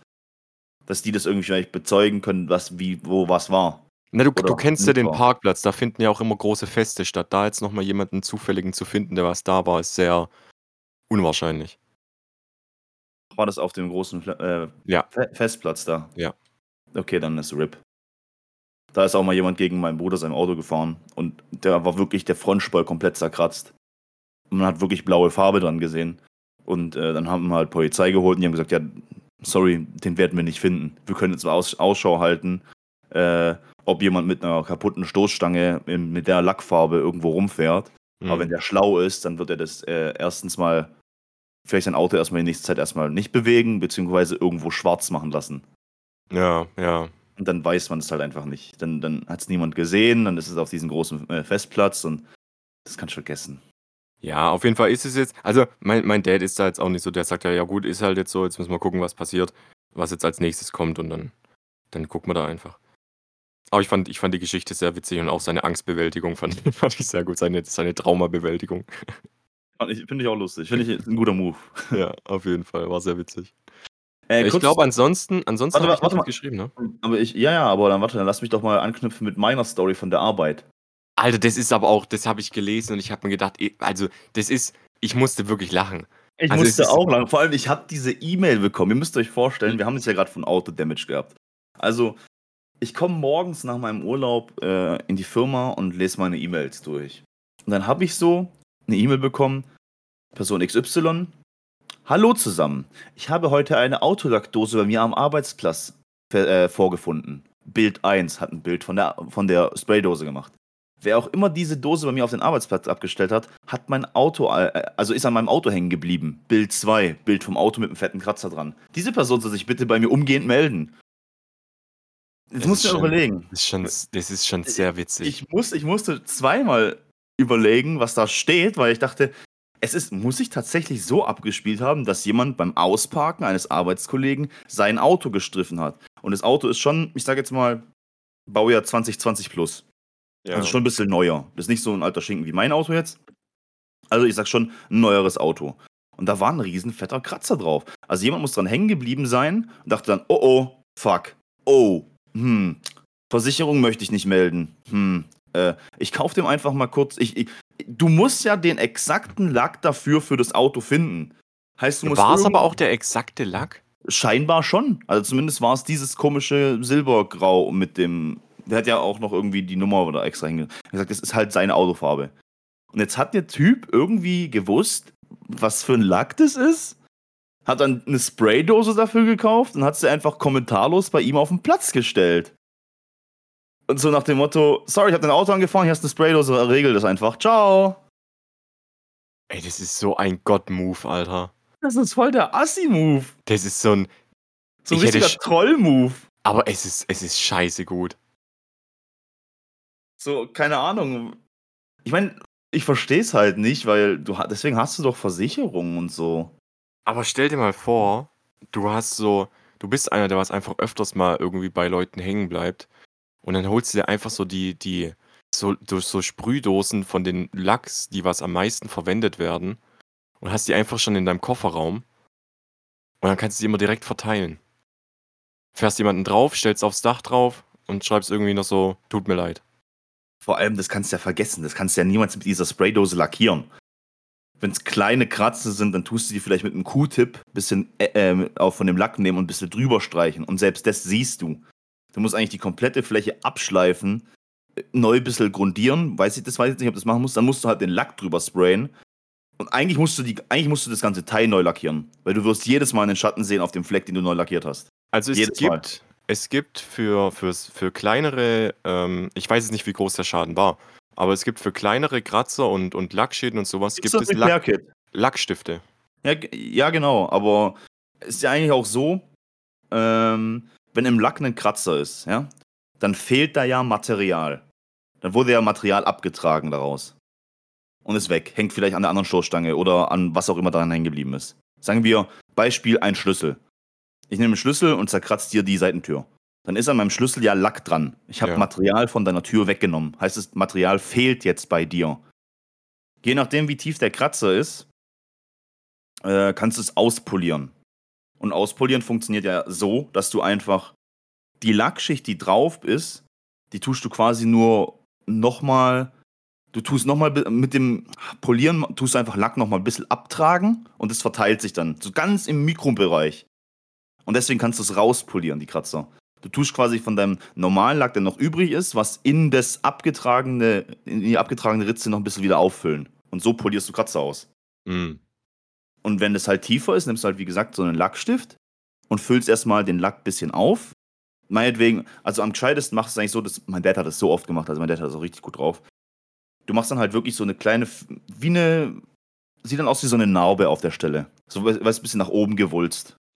dass die das irgendwie vielleicht bezeugen können, was wie wo was war. Na, du, du kennst ja den war. Parkplatz, da finden ja auch immer große Feste statt. Da jetzt nochmal jemanden zufälligen zu finden, der was da war, ist sehr unwahrscheinlich. War das auf dem großen äh, ja. Festplatz da? Ja. Okay, dann ist RIP. Da ist auch mal jemand gegen meinen Bruder sein Auto gefahren und der war wirklich der Frontspol komplett zerkratzt. Man hat wirklich blaue Farbe dran gesehen. Und äh, dann haben wir halt Polizei geholt und die haben gesagt, ja, sorry, den werden wir nicht finden. Wir können jetzt Aus Ausschau halten, äh, ob jemand mit einer kaputten Stoßstange in, mit der Lackfarbe irgendwo rumfährt. Mhm. Aber wenn der schlau ist, dann wird er das äh, erstens mal vielleicht sein Auto erstmal in nächster Zeit erstmal nicht bewegen, beziehungsweise irgendwo schwarz machen lassen. Ja, ja. Und dann weiß man es halt einfach nicht. Dann, dann hat es niemand gesehen, dann ist es auf diesem großen äh, Festplatz und das kannst du vergessen. Ja, auf jeden Fall ist es jetzt also, mein mein Dad ist da jetzt auch nicht so, der sagt ja: „Ja gut, ist halt jetzt so, jetzt müssen wir gucken, was passiert, was jetzt als Nächstes kommt und dann dann gucken wir da einfach.“ Aber ich fand ich fand die Geschichte sehr witzig und auch seine Angstbewältigung fand fand ich sehr gut, seine seine Traumabewältigung. ich finde ich auch lustig. Finde ich 'n guter Move. Ja, auf jeden Fall, war sehr witzig. Äh, ich glaube ansonsten ansonsten habe ich warte mal. geschrieben, ne? Aber ich ja, ja, aber dann warte, dann lass mich doch mal anknüpfen mit meiner Story von der Arbeit. Alter, das ist aber auch, das habe ich gelesen und ich habe mir gedacht, also das ist, ich musste wirklich lachen. Ich also musste auch lachen. Vor allem, ich habe diese E-Mail bekommen. Ihr müsst euch vorstellen, wir haben es ja gerade von Auto-Damage gehabt. Also, ich komme morgens nach meinem Urlaub äh, in die Firma und lese meine E-Mails durch. Und dann habe ich so eine E-Mail bekommen, Person XY. Hallo zusammen. Ich habe heute eine Autolackdose bei mir am Arbeitsplatz äh, vorgefunden. Bild 1 hat ein Bild von der, von der Spraydose gemacht. Wer auch immer diese Dose bei mir auf den Arbeitsplatz abgestellt hat, hat mein Auto, äh, also ist an meinem Auto hängen geblieben. Bild 2, Bild vom Auto mit einem fetten Kratzer dran. Diese Person soll sich bitte bei mir umgehend melden. Das, das musst du überlegen. Das ist, schon, das ist schon sehr witzig. Ich, muss, ich musste zweimal überlegen, was da steht, weil ich dachte, es ist, muss sich tatsächlich so abgespielt haben, dass jemand beim Ausparken eines Arbeitskollegen sein Auto gestriffen hat. Und das Auto ist schon, ich sage jetzt mal, Baujahr 2020 plus. Ja. Also schon ein bisschen neuer. Das ist nicht so ein alter Schinken wie mein Auto jetzt. Also ich sag schon, ein neueres Auto. Und da war ein riesen fetter Kratzer drauf. Also jemand muss dran hängen geblieben sein und dachte dann, oh oh, fuck, oh, hm, Versicherung möchte ich nicht melden. Hm, äh, ich kauf dem einfach mal kurz. Ich, ich, du musst ja den exakten Lack dafür für das Auto finden. Heißt, du musst. War es aber auch der exakte Lack? Scheinbar schon. Also zumindest war es dieses komische Silbergrau mit dem der hat ja auch noch irgendwie die Nummer oder extra hingesagt. gesagt, das ist halt seine Autofarbe. Und jetzt hat der Typ irgendwie gewusst, was für ein Lack das ist, hat dann eine Spraydose dafür gekauft und hat sie einfach kommentarlos bei ihm auf den Platz gestellt. Und so nach dem Motto, sorry, ich hab dein Auto angefahren, hier hast eine Spraydose, regel das einfach. Ciao. Ey, das ist so ein Gott-Move, Alter. Das ist voll der Assi-Move. Das ist so ein. So ein richtiger Troll-Move. Aber es ist, es ist scheiße gut. So, keine Ahnung. Ich meine, ich verstehe es halt nicht, weil du deswegen hast du doch Versicherungen und so. Aber stell dir mal vor, du hast so, du bist einer, der was einfach öfters mal irgendwie bei Leuten hängen bleibt. Und dann holst du dir einfach so die, die, so, so Sprühdosen von den Lachs, die was am meisten verwendet werden. Und hast die einfach schon in deinem Kofferraum. Und dann kannst du die immer direkt verteilen. Fährst jemanden drauf, stellst aufs Dach drauf und schreibst irgendwie noch so, tut mir leid. Vor allem, das kannst du ja vergessen. Das kannst du ja niemals mit dieser Spraydose lackieren. Wenn es kleine Kratzer sind, dann tust du die vielleicht mit einem Q-Tip ein bisschen äh, äh, auch von dem Lack nehmen und ein bisschen drüber streichen. Und selbst das siehst du. Du musst eigentlich die komplette Fläche abschleifen, äh, neu ein bisschen grundieren. Weiß ich, das weiß ich nicht, ob du das machen musst. Dann musst du halt den Lack drüber sprayen. Und eigentlich musst du, die, eigentlich musst du das ganze Teil neu lackieren. Weil du wirst jedes Mal einen Schatten sehen auf dem Fleck, den du neu lackiert hast. Also es jedes gibt, Mal. Es gibt für, fürs, für kleinere, ähm, ich weiß jetzt nicht, wie groß der Schaden war, aber es gibt für kleinere Kratzer und und Lackschäden und so was Gibt's gibt es Lack? Lackstifte. Ja, ja, genau, aber ist ja eigentlich auch so, ähm, wenn im Lack 'nen Kratzer ist, ja, dann fehlt da ja Material. Dann wurde ja Material abgetragen daraus und ist weg, hängt vielleicht an der anderen Stoßstange oder an was auch immer daran hängen geblieben ist. Sagen wir, Beispiel ein Schlüssel. Ich nehme 'n Schlüssel und zerkratze dir die Seitentür. Dann ist an meinem Schlüssel ja Lack dran. Ich habe Ja. Material von deiner Tür weggenommen. Heißt, das Material fehlt jetzt bei dir. Je nachdem, wie tief der Kratzer ist, äh, kannst du's auspolieren. Und auspolieren funktioniert ja so, dass du einfach die Lackschicht, die drauf ist, die tust du quasi nur noch mal du tust noch mal bi mit dem Polieren tust du einfach Lack noch mal 'n bisschen abtragen und es verteilt sich dann, so ganz im Mikrobereich. Und deswegen kannst du's rauspolieren, die Kratzer. Du tust quasi von deinem normalen Lack, der noch übrig ist, was in das abgetragene in die abgetragene Ritze noch 'n bisschen wieder auffüllen. Und so polierst du Kratzer aus. Mhm. Und wenn das halt tiefer ist, nimmst du halt, wie gesagt, so 'nen Lackstift und füllst erst mal den Lack bisschen auf. Meinetwegen also, am gescheitesten machst du's eigentlich so, dass mein Dad hat das so oft gemacht, also, mein Dad hat das auch richtig gut drauf. Du machst dann halt wirklich so 'ne kleine wie 'ne sieht dann aus wie so 'ne Narbe auf der Stelle. So, wei weißt du, bisschen nach oben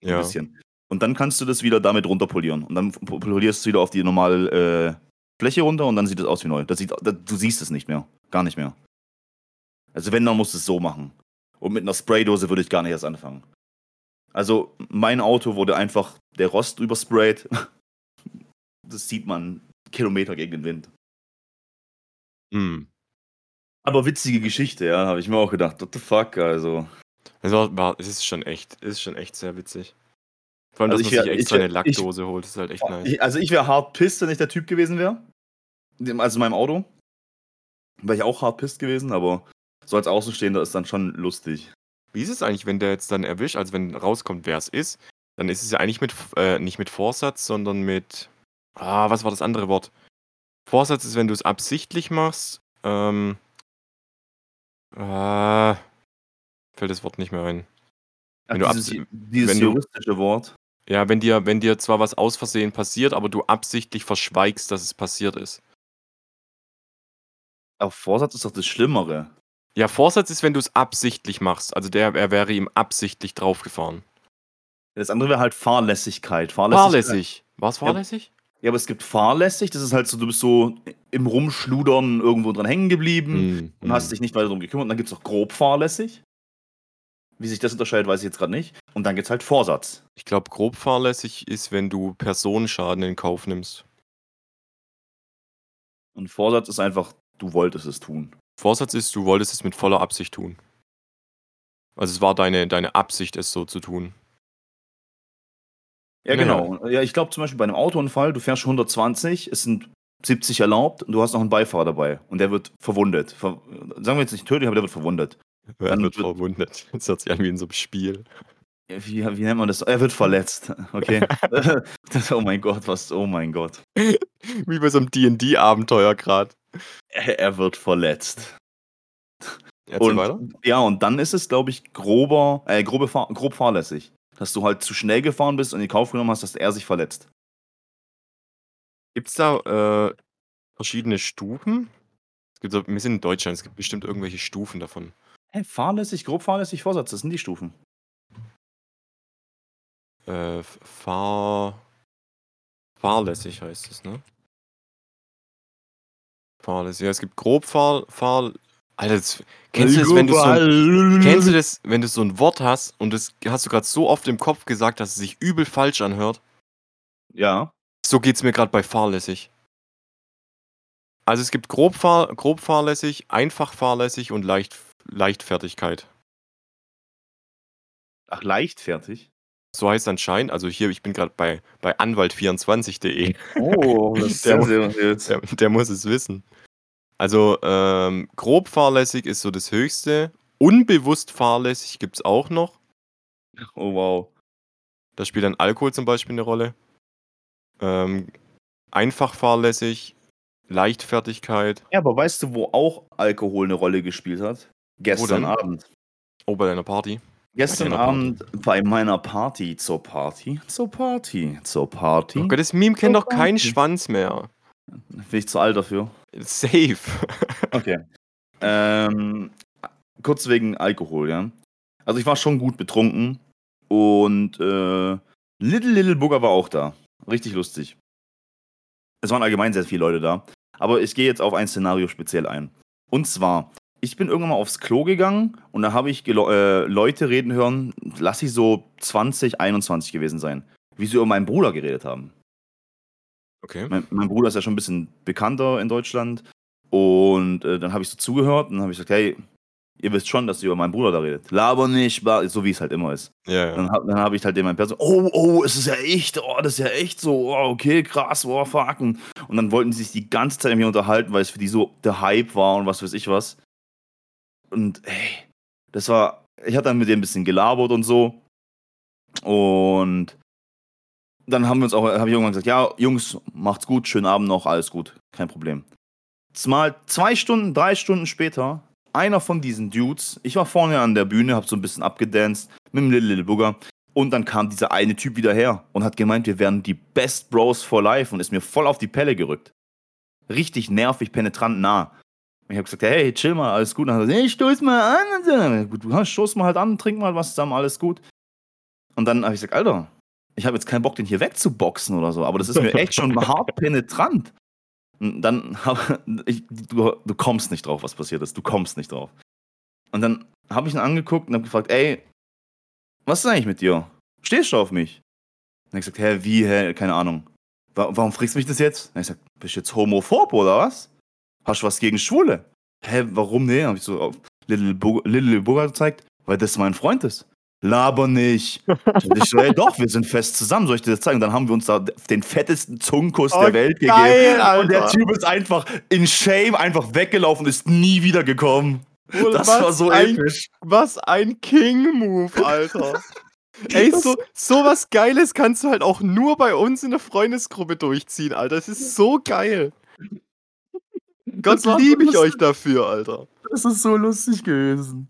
'n Ja. bisschen. Und dann kannst du das wieder damit runterpolieren. Und dann po polierst du's wieder auf die normale, äh, Fläche runter und dann sieht das aus wie neu. Das sieht da du siehst es nicht mehr, gar nicht mehr. Also, wenn, dann musst du's so machen. Und mit 'ner Spraydose würde ich gar nicht erst anfangen. Also, mein Auto wurde einfach der Rost drüber sprayt. Das sieht man Kilometer gegen den Wind. Mhm. Aber witzige Geschichte, ja, habe ich mir auch gedacht. What the fuck, also. Es war war es ist schon echt es ist schon echt sehr witzig. Vor allem, Also, dass ich man wär sich ich extra wär ich Lackdose holt, ist halt echt boah, nice. ich also, ich wäre hart pissed, wenn ich der Typ gewesen wäre. Also, in meinem Auto. Wäre ich auch hart pissed gewesen, aber so als Außenstehender ist dann schon lustig. Wie ist es eigentlich, wenn der jetzt dann erwischt also, wenn rauskommt, wer's ist, dann ist es ja eigentlich mit äh, nicht mit Vorsatz, sondern mit ah, was war das andere Wort? Vorsatz ist, wenn du's absichtlich machst, ähm ah, fällt das Wort nicht mehr ein. Ach, Wenn du dieses dieses wenn du juristische Wort. Ja, wenn dir wenn dir zwar was aus Versehen passiert, aber du absichtlich verschweigst, dass es passiert ist. Aber Vorsatz ist doch das Schlimmere. Ja, Vorsatz ist, wenn du's absichtlich machst. Also, der er wäre ihm absichtlich draufgefahren. Das andere wäre halt Fahrlässigkeit. Fahrlässigkeit Fahrlässig. War's Ja. fahrlässig? Ja, aber es gibt fahrlässig, das ist halt so, du bist so im Rumschludern irgendwo dran hängen geblieben Mhm, und hast mhm. dich nicht weiter drum gekümmert. Und dann gibt's noch grob fahrlässig. Wie sich das unterscheidet, weiß ich jetzt grad nicht. Und dann gibt's halt Vorsatz. Ich glaube, grob fahrlässig ist, wenn du Personenschaden in Kauf nimmst. Und Vorsatz ist einfach, du wolltest es tun. Vorsatz ist, du wolltest es mit voller Absicht tun. Also, es war deine deine Absicht, es so zu tun. Ja, Na ja. genau. Ja, ich glaube zum Beispiel bei 'nem Autounfall, du fährst 120, es sind 70 erlaubt und du hast noch 'n Beifahrer dabei und der wird verwundet. Ver sagen wir jetzt nicht tödlich, aber der wird verwundet. Er wird wird verwundet. Das hört sich an wie in so 'nem Spiel. Wie wie nennt man das? Er wird verletzt. Okay. Das oh mein Gott, was oh mein Gott. Wie bei so 'nem D&D-Abenteuer grad. Er er wird verletzt. Erzähl Und weiter. ja, und dann ist es, glaube ich, grober äh, grobe grob fahrlässig. Dass du halt zu schnell gefahren bist und in Kauf genommen hast, dass er sich verletzt. Gibt's da, äh, verschiedene Stufen? Es gibt so wir sind in Deutschland, es gibt bestimmt irgendwelche Stufen davon. Hä, fahrlässig, grob fahrlässig, Vorsatz, das sind die Stufen. Äh, Fahr fahrlässig heißt es, ne? Fahrlässig. Ja, es gibt grob fahr fahr Alter, das kennst du das, wenn du so 'n kennst du das, wenn du so 'n Wort hast und das hast du grad so oft im Kopf gesagt, dass es sich übel falsch anhört? Ja. So geht's mir grad bei fahrlässig. Also, es gibt grob fahr grob fahrlässig, einfach fahrlässig und leicht Leichtfertigkeit. Ach, leichtfertig? So heißt's anscheinend. Also, hier, ich bin grad bei bei anwalt24.de. Oh, das ist Der sehr seriös. der der muss es wissen. Also, ähm, grob fahrlässig ist so das Höchste. Unbewusst fahrlässig gibt's auch noch. Oh, wow. Da spielt dann Alkohol zum Beispiel 'ne Rolle. Ähm, einfach fahrlässig, Leichtfertigkeit. Ja, aber weißt du, wo auch Alkohol 'ne Rolle gespielt hat? Gestern? Abend. Oh, bei deiner Party? Gestern. Abend bei meiner Party zur Party, zur Party, zur Oh Party, Gott, das Meme kennt doch kein Party. Schwanz mehr. Bin ich zu alt dafür. Safe. Okay. Ähm, kurz wegen Alkohol, ja. Also ich war schon gut betrunken und äh, Little Little Booger war auch da. Richtig lustig. Es waren allgemein sehr viele Leute da. Aber ich gehe jetzt auf ein Szenario speziell ein. Und zwar, ich bin irgendwann mal aufs Klo gegangen und da habe ich äh, Leute reden hören, lass ich so 20, 21 gewesen sein, wie sie über meinen Bruder geredet haben. Okay. Mein, mein Bruder ist ja schon ein bisschen bekannter in Deutschland. Und äh, dann habe ich so zugehört und dann habe ich gesagt, hey, ihr wisst schon, dass ihr über meinen Bruder da redet. Laber nicht, so wie es halt immer ist. Ja, ja. Dann, dann habe ich halt dem mein Person, oh, oh, es ist ja echt, oh, das ist ja echt so, oh, okay, krass, oh, fuck. Und dann wollten sie sich die ganze Zeit mit mir unterhalten, weil es für die so der Hype war und was weiß ich was. Und ey, das war, ich hatte dann mit denen ein bisschen gelabert und so. Und dann haben wir uns auch, habe ich irgendwann gesagt, ja, Jungs, macht's gut, schönen Abend noch, alles gut, kein Problem. Mal zwei Stunden, drei Stunden später, einer von diesen Dudes, ich war vorne an der Bühne, hab so ein bisschen abgedanced mit dem Little Little Booger und dann kam dieser eine Typ wieder her und hat gemeint, wir wären die Best Bros for Life und ist mir voll auf die Pelle gerückt. Richtig nervig, penetrant nah. Ich habe gesagt, hey, chill mal, alles gut. Und dann hat er gesagt, hey, stoß mal an. Gut, du stoß mal halt an, trink mal was zusammen, alles gut. Und dann habe ich gesagt, Alter, ich habe jetzt keinen Bock, den hier wegzuboxen oder so, aber das ist mir echt schon hart penetrant. Und dann hab, ich, du, du kommst nicht drauf, was passiert ist. Du kommst nicht drauf. Und dann habe ich ihn angeguckt und habe gefragt, ey, was ist eigentlich mit dir? Stehst du auf mich? Und er gesagt, hä, wie, hä, keine Ahnung. Wa warum fragst du mich das jetzt? Und ich gesagt, bist du jetzt homophob oder was? Hast du was gegen Schwule? Hä, warum nee? Habe ich so auf Little, Bo Little gezeigt, weil das mein Freund ist. Laber nicht. Ich so, ey, doch, wir sind fest zusammen, soll ich dir das zeigen? Und dann haben wir uns da den fettesten Zungenkuss Oh, der Welt geil, gegeben. Und der Alter. Typ ist einfach in Shame einfach weggelaufen, ist nie wiedergekommen. Bruder, Das was war so ein, episch. Was ein King-Move, Alter. Ey, so, so was Geiles kannst du halt auch nur bei uns in der Freundesgruppe durchziehen, Alter. Das ist so geil. Gott war liebe ich euch dafür, Alter. Das ist so lustig gewesen.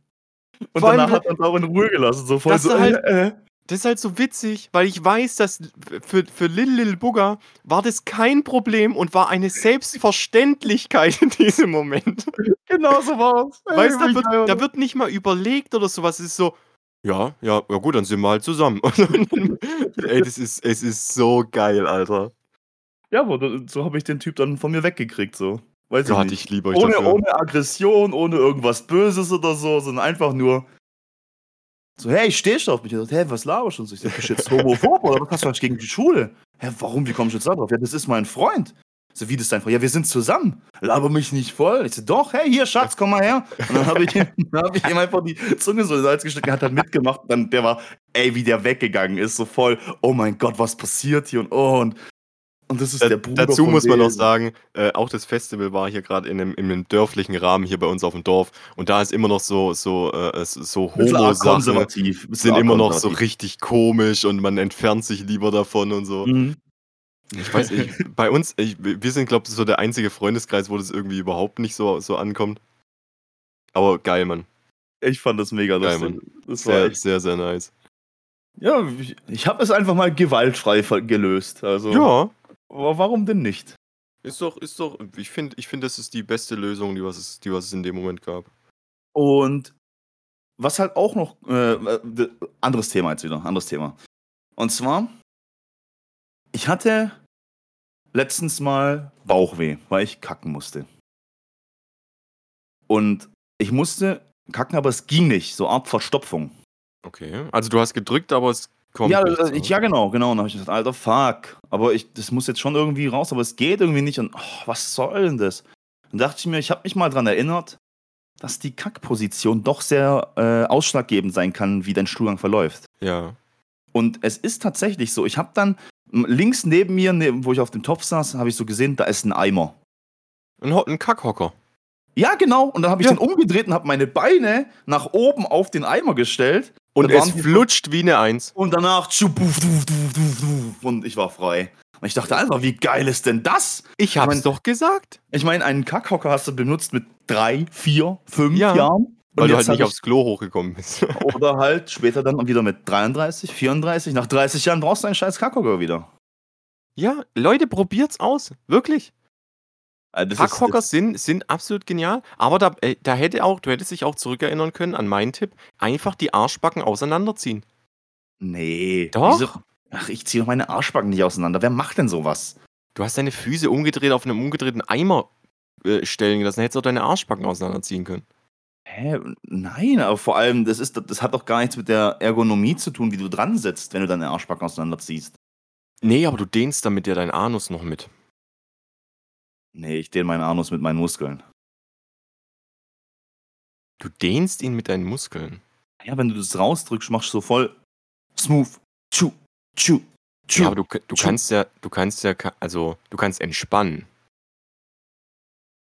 Und Vor allem, danach hat er uns auch in Ruhe gelassen. So voll so, halt- äh, äh. Das ist halt so witzig, weil ich weiß, dass für, für Lil Lil Booger war das kein Problem und war eine Selbstverständlichkeit in diesem Moment. Genau so war's. Ey, Weißt du, da da wird nicht mal überlegt oder sowas. Es ist so, ja, ja, ja gut, dann sind wir halt zusammen. Ey, das ist, es ist so geil, Alter. Ja, aber so habe ich den Typ dann von mir weggekriegt, so. Weiß Gott, ich ich liebe euch Ohne, dafür. ohne Aggression, ohne irgendwas Böses oder so, sondern einfach nur so, hey, stehst du auf mich? Ich dachte, hä, was laberst du? Und so, ich sag, bist du jetzt homophob oder was hast du was gegen die Schule? Hä, warum, wie kommst du jetzt da drauf? Ja, das ist mein Freund. So, wie das dein Freund? Ja, wir sind zusammen. Laber mich nicht voll. Ich so, doch, hey, hier, Schatz, komm mal her. Und dann habe ich, ihm- dann hab ich ihm einfach die Zunge so ins Salz gesteckt, er hat dann mitgemacht. Dann, der war, ey, wie der weggegangen ist, so voll, oh mein Gott, was passiert hier? Und oh, und, und das ist Da, der Bruder dazu muss man noch sagen, äh, auch das Festival war hier gerade in einem, in einem dörflichen Rahmen hier bei uns auf dem Dorf und da ist immer noch so, so, äh, so Homo-Sachen sind immer noch so richtig komisch und man entfernt sich lieber davon und so. Mhm. Ich weiß nicht, bei uns, ich, wir sind, glaube ich, so der einzige Freundeskreis, wo das irgendwie überhaupt nicht so, so ankommt. Aber geil, Mann. Ich fand das mega Geil, lustig. Das war Sehr, echt, sehr, sehr nice. ja, ich, ich habe es einfach mal gewaltfrei gelöst. Also, Ja, warum denn nicht? ist doch, ist doch, ich finde, ich find, das ist die beste Lösung, die was, es, die was es in dem Moment gab. Und was halt auch noch, äh, anderes Thema jetzt wieder, anderes Thema. Und zwar, ich hatte letztens mal Bauchweh, weil ich kacken musste. Und ich musste kacken, aber es ging nicht, so Art Verstopfung. Okay, also du hast gedrückt, aber es kommt ja, nichts, äh, ich, ja, genau, genau. Und dann habe ich gesagt, Alter, fuck. Aber ich, das muss jetzt schon irgendwie raus, aber es geht irgendwie nicht. Und oh, was soll denn das? Dann dachte ich mir, ich habe mich mal dran erinnert, dass die Kackposition doch sehr äh, ausschlaggebend sein kann, wie dein Stuhlgang verläuft. Ja. Und es ist tatsächlich so. Ich habe dann links neben mir, neben, wo ich auf dem Topf saß, habe ich so gesehen, da ist ein Eimer. Ein, ein Kackhocker. Ja, genau. Und dann habe ich Ja. den umgedreht und habe meine Beine nach oben auf den Eimer gestellt. Und es flutscht wie eine Eins. Und danach und ich war frei. Und ich dachte, Alter, wie geil ist denn das? Ich hab's mein- doch gesagt. Ich meine, einen Kackhocker hast du benutzt mit drei, vier, fünf Ja, Jahren. Weil du halt nicht aufs Klo hochgekommen bist. ich, Oder halt später dann wieder mit 33, 34. Nach 30 Jahren brauchst du einen scheiß Kackhocker wieder. ja, Leute, probiert's aus. Wirklich. Äh, Kackhocker jetzt sind sind absolut genial, aber da äh, da hätte auch du hättest dich auch zurückerinnern können an meinen Tipp, einfach die Arschbacken auseinanderziehen. Ne, Doch. wieso ach, ich ziehe doch meine Arschbacken nicht auseinander. Wer macht denn so was? Du hast deine Füße umgedreht auf 'nem umgedrehten Eimer, äh, stellen gelassen, hättest du auch deine Arschbacken auseinanderziehen können. Hä? Nein, aber vor allem, das ist das hat doch gar nichts mit der Ergonomie zu tun, wie du dran sitzt, wenn du deine Arschbacken auseinanderziehst. Ne, aber du dehnst damit ja deinen Anus noch mit. Ne, ich dehne meinen Anus mit meinen Muskeln. Du dehnst ihn mit deinen Muskeln? Ja, wenn du das rausdrückst, machst du so voll smooth. Tschu, tschu, tschu, Ja, aber du du tschu. kannst ja du kannst ja also, du kannst entspannen.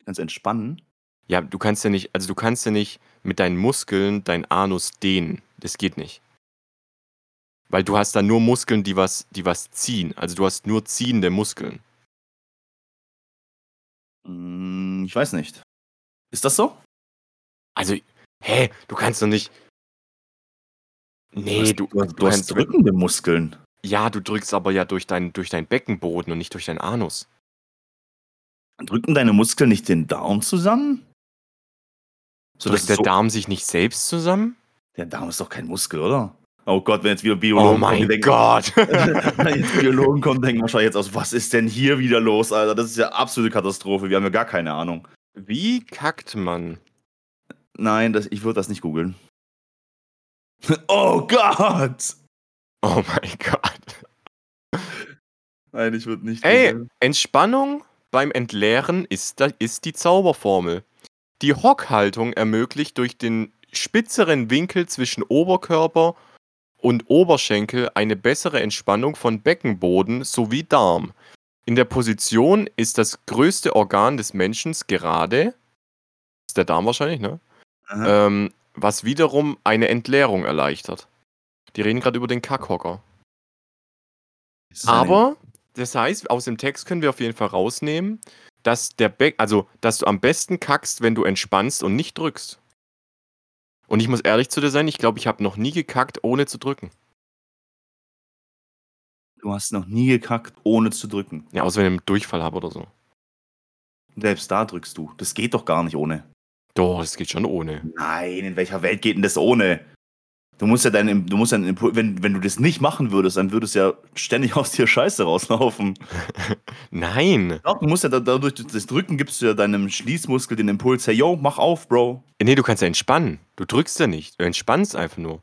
Kannst entspannen? Ja, du kannst ja nicht also, du kannst ja nicht mit deinen Muskeln deinen Anus dehnen. Das geht nicht. Weil du hast dann nur Muskeln, die was die was ziehen. Also, du hast nur ziehende Muskeln. Hm, ich weiß nicht. Ist das so? Also, hä, du kannst doch nicht Ne, du du hast du du hast kannst drückende Muskeln. Ja, du drückst aber ja durch deinen durch deinen Beckenboden und nicht durch deinen Anus. Drücken deine Muskeln nicht den Darm zusammen? So, Drückt der so Darm sich nicht selbst zusammen? Der Darm ist doch kein Muskel, oder? Oh Gott, wenn jetzt wieder Oh Biologen kommen, die mein denken Gott. wenn jetzt Biologen kommen, denken wahrscheinlich jetzt aus: „Was ist denn hier wieder los, Alter? Das ist ja absolute Katastrophe. Wir haben ja gar keine Ahnung.“ Wie kackt man? Nein, das ich würde das nicht googeln. Oh Gott! Oh mein Gott. Nein, ich würde nicht Ey, googeln. Entspannung beim Entleeren ist da ist die Zauberformel. Die Hockhaltung ermöglicht durch den spitzeren Winkel zwischen Oberkörper und Oberschenkel eine bessere Entspannung von Beckenboden sowie Darm. In der Position ist das größte Organ des Menschen gerade ist der Darm wahrscheinlich, ne? Ähm, was wiederum eine Entleerung erleichtert. Die reden grad über den Kackhocker. Aber das heißt, aus dem Text können wir auf jeden Fall rausnehmen, dass der Beck also, dass du am besten kackst, wenn du entspannst und nicht drückst. Und ich muss ehrlich zu dir sein, ich glaube, ich habe noch nie gekackt, ohne zu drücken. Du hast noch nie gekackt, ohne zu drücken? Ja, außer wenn ich 'n Durchfall habe oder so. Selbst da drückst du. Das geht doch gar nicht ohne. Doch, das geht schon ohne. Nein, in welcher Welt geht denn das ohne? Du musst ja deinen du musst ja 'n Impul wenn wenn du das nicht machen würdest, dann würdest ja ständig aus dir Scheiße rauslaufen. Nein. Doch, du musst ja da dadurch durch das Drücken gibst du ja deinem Schließmuskel den Impuls: „Hey, yo, mach auf, Bro.“ Ne, du kannst ja entspannen. Du drückst ja nicht. Du entspannst einfach nur.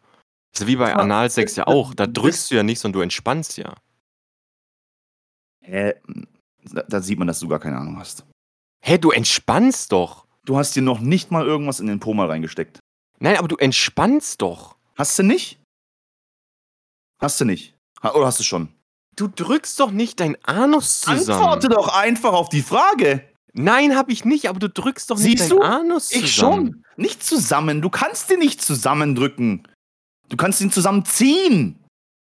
Das ist wie bei Analsex ja auch. Da drückst du ja nicht, sondern du entspannst ja. Hä? Da da sieht man, dass du gar keine Ahnung hast. Hä, du entspannst doch. Du hast dir noch nicht mal irgendwas in den Po mal reingesteckt. Nein, aber du entspannst doch. Hast du nicht? Hast du nicht? Ha oder hast du schon? Du drückst doch nicht deinen Anus zusammen. Antworte doch einfach auf die Frage. Nein, habe ich nicht, aber du drückst doch nicht Siehst deinen du? Anus zusammen. Ich schon. Nicht zusammen. Du kannst den nicht zusammendrücken. Du kannst ihn zusammenziehen.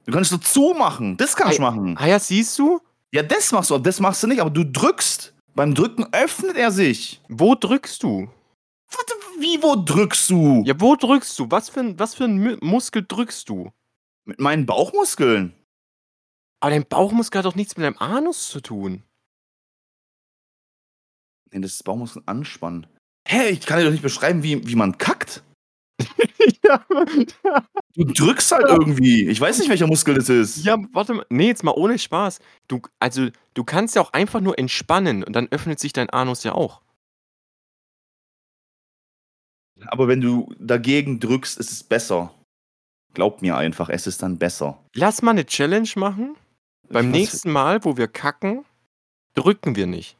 Du kannst so zumachen. Das kannst du machen. Ah ja, siehst du? Ja, das machst du, aber das machst du nicht, aber du drückst. Beim Drücken öffnet er sich. Wo drückst du? Wie, wo drückst du? Ja, wo drückst du? Was für 'n was für 'n Mü Muskel drückst du? Mit meinen Bauchmuskeln. Aber dein Bauchmuskel hat doch nichts mit deinem Anus zu tun. Ne, das ist Bauchmuskeln anspannen. Hä, ich kann dir doch nicht beschreiben, wie wie man kackt. Ja. Du drückst halt irgendwie. Ich weiß nicht, welcher Muskel das ist. Ja, warte mal. Ne, jetzt mal ohne Spaß. Du also, du kannst ja auch einfach nur entspannen und dann öffnet sich dein Anus ja auch. Aber wenn du dagegen drückst, ist es besser. Glaub mir einfach, es ist dann besser. Lass mal 'ne Challenge machen. Beim Was? nächsten Mal, wo wir kacken, drücken wir nicht.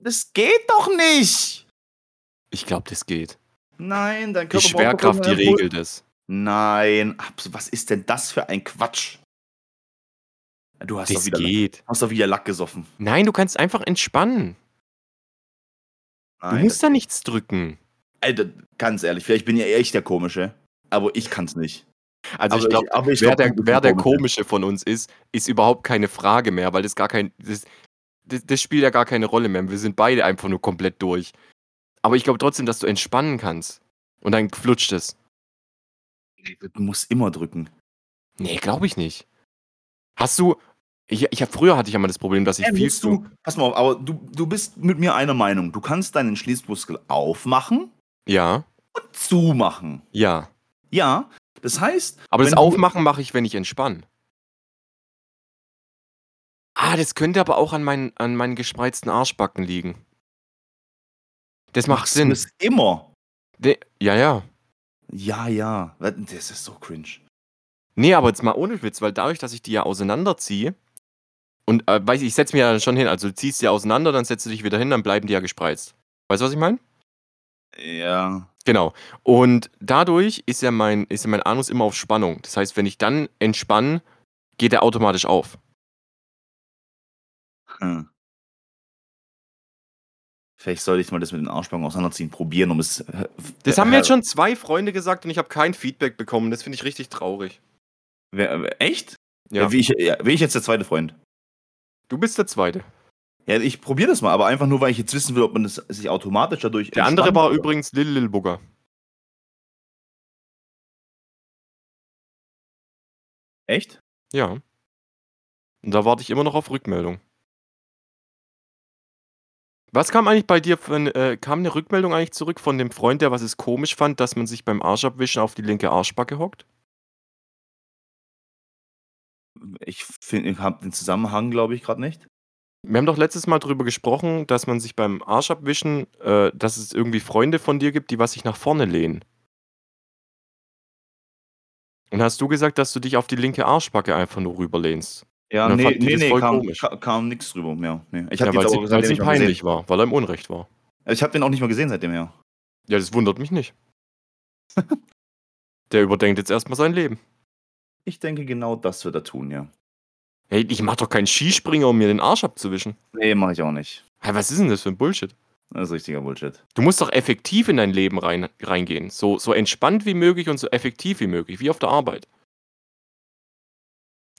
Das geht doch nicht! Ich glaube, das geht. Nein, dein Die Körper doch Schwerkraft, die regelt es. Nein, was ist denn das für ein Quatsch? Du hast doch Das wieder geht. hast doch wieder Lack gesoffen. Nein, du kannst einfach entspannen. Du Nein, musst das da nichts drücken. Alter, ganz ehrlich, vielleicht bin ja echt der Komische, aber ich kann's nicht. Also, Aber ich glaube, wer glaub, der du wer der Komische. Komische von uns ist, ist überhaupt keine Frage mehr, weil das gar kein das das das spielt ja gar keine Rolle mehr. Wir sind beide einfach nur komplett durch. Aber ich glaube trotzdem, dass du entspannen kannst. Und dann flutscht es. Du musst immer drücken. Ne, glaube ich nicht. Hast du Ich ich habe früher hatte ich ja mal das Problem, dass ich Äh, viel zu du pass mal auf, aber du du bist mit mir einer Meinung. Du kannst deinen Schließmuskel aufmachen Ja, und zumachen. ja. Ja, das heißt, Aber das Aufmachen mache ich, wenn ich entspanne. Ah, das könnte aber auch an meinen an meinen gespreizten Arschbacken liegen. Das macht Sinn. das immer? Ne ja, ja. Ja, ja. Das ist so cringe. Ne, aber jetzt mal ohne Witz, weil dadurch, dass ich die ja auseinanderziehe und, äh, weiß ich ich setze mich ja dann schon hin. Also, du ziehst die auseinander, dann setzt du dich wieder hin, dann bleiben die ja gespreizt. Weißt du, was ich meine? Ja. Genau. Und dadurch ist ja mein ist ja mein Anus immer auf Spannung. Das heißt, wenn ich dann entspanne, geht der automatisch auf. Hm. Vielleicht sollte ich mal das mit den Arschbacken auseinanderziehen probieren, um es, äh, Das haben mir jetzt schon 2 Freunde gesagt und ich habe kein Feedback bekommen. Das finde ich richtig traurig. Wer echt? Ja. Wie ich ja, bin ich jetzt der zweite Freund? Du bist der Zweite. Ja, ich probiere das mal, aber einfach nur, weil ich jetzt wissen will, ob man das sich automatisch dadurch Der andere war oder übrigens Lil Lil Bugger. Echt? Ja. Und da warte ich immer noch auf Rückmeldung. Was kam eigentlich bei dir von äh, kam 'ne Rückmeldung eigentlich zurück von dem Freund, der was es komisch fand, dass man sich beim Arschabwischen auf die linke Arschbacke hockt? Ich finde ich habe den Zusammenhang, glaube ich, grad nicht. Wir haben doch letztes Mal drüber gesprochen, dass man sich beim Arschabwischen äh, dass es irgendwie Freunde von dir gibt, die was sich nach vorne lehnen. Und hast du gesagt, dass du dich auf die linke Arschbacke einfach nur rüberlehnst? Ja, Und dann ne, fanden die ne, das ne, voll kam kam nix drüber mehr, ne. Ich Ja, weil's jetzt ihm ihm peinlich war, weil er im Unrecht war. Ich habe den auch nicht mehr gesehen seitdem, ja. Ja, das wundert mich nicht. Der überdenkt jetzt erst mal sein Leben. Ich denke, genau das wird er tun, ja. Hey, ich mache doch keinen Skispringer, um mir den Arsch abzuwischen. Ne, mache ich auch nicht. Hey, was ist denn das für 'n Bullshit? Das ist richtiger Bullshit. Du musst doch effektiv in dein Leben rein reingehen. So so entspannt wie möglich und so effektiv wie möglich, wie auf der Arbeit.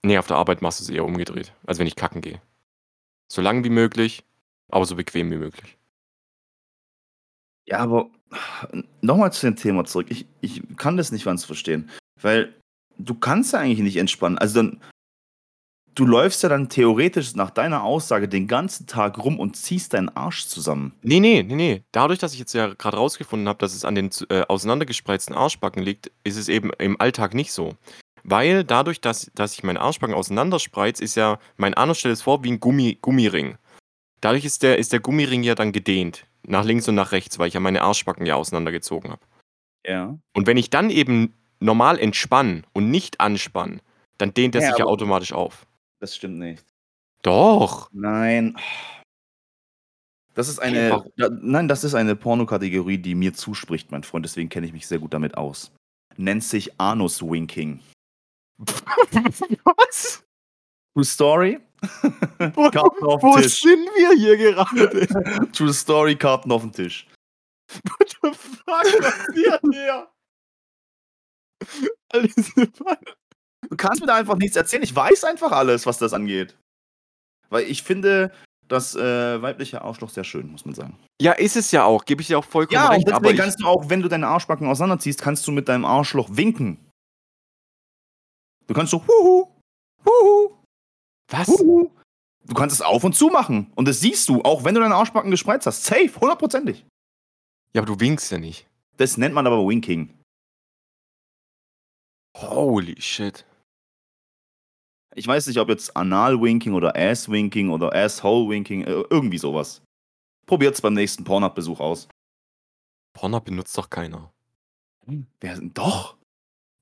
Ne, auf der Arbeit machst du's eher umgedreht, als wenn ich kacken gehe. So lang wie möglich, aber so bequem wie möglich. Ja, aber noch mal zu dem Thema zurück. Ich ich kann das nicht ganz verstehen, weil du kannst ja eigentlich nicht entspannen. Also, dann du läufst ja dann theoretisch nach deiner Aussage den ganzen Tag rum und ziehst deinen Arsch zusammen. Ne, ne, ne, ne. Dadurch, dass ich jetzt ja grad rausgefunden habe, dass es an den äh, auseinandergespreizten Arschbacken liegt, ist es eben im Alltag nicht so. Weil dadurch, dass dass ich meinen Arschbacken auseinanderspreize, ist ja mein Anus stell dir's vor wie 'n Gummi Gummiring. Dadurch ist der ist der Gummiring ja dann gedehnt, nach links und nach rechts, weil ich ja meine Arschbacken ja auseinandergezogen habe. Ja. Und wenn ich dann eben normal entspanne und nicht anspanne, dann dehnt der Ja, sich ja automatisch auf. Das stimmt nicht. Doch. Nein. Das ist eine da nein, das ist eine Pornokategorie, die mir zuspricht, mein Freund, deswegen kenne ich mich sehr gut damit aus. Nennt sich Anus-Winking. Was? True Story? Wo Karten auf wo den Tisch. sind wir hier gerade? True Story, Karten auf den Tisch. What the fuck passiert hier? Alles Du kannst mir da einfach nichts erzählen. Ich weiß einfach alles, was das angeht. Weil ich finde das, äh, weibliche Arschloch sehr schön, muss man sagen. Ja, ist es ja auch, gebe ich dir auch vollkommen Ja, und recht, aber deswegen ich kannst du auch, wenn du deine Arschbacken auseinanderziehst, kannst du mit deinem Arschloch winken. Du kannst so: „Huhu, huhu, Was? huhu.“ Du kannst es auf und zu machen und das siehst du, auch wenn du deine Arschbacken gespreizt hast. Safe, hundertprozentig. Ja, aber du winkst ja nicht. Das nennt man aber Winking. Holy shit. Ich weiß nicht, ob jetzt Anal-Winking oder Ass-Winking oder Asshole-Winking, äh, irgendwie so was. Probiert's beim nächsten Pornhub-Besuch aus. Pornhub benutzt doch keiner. Wer doch?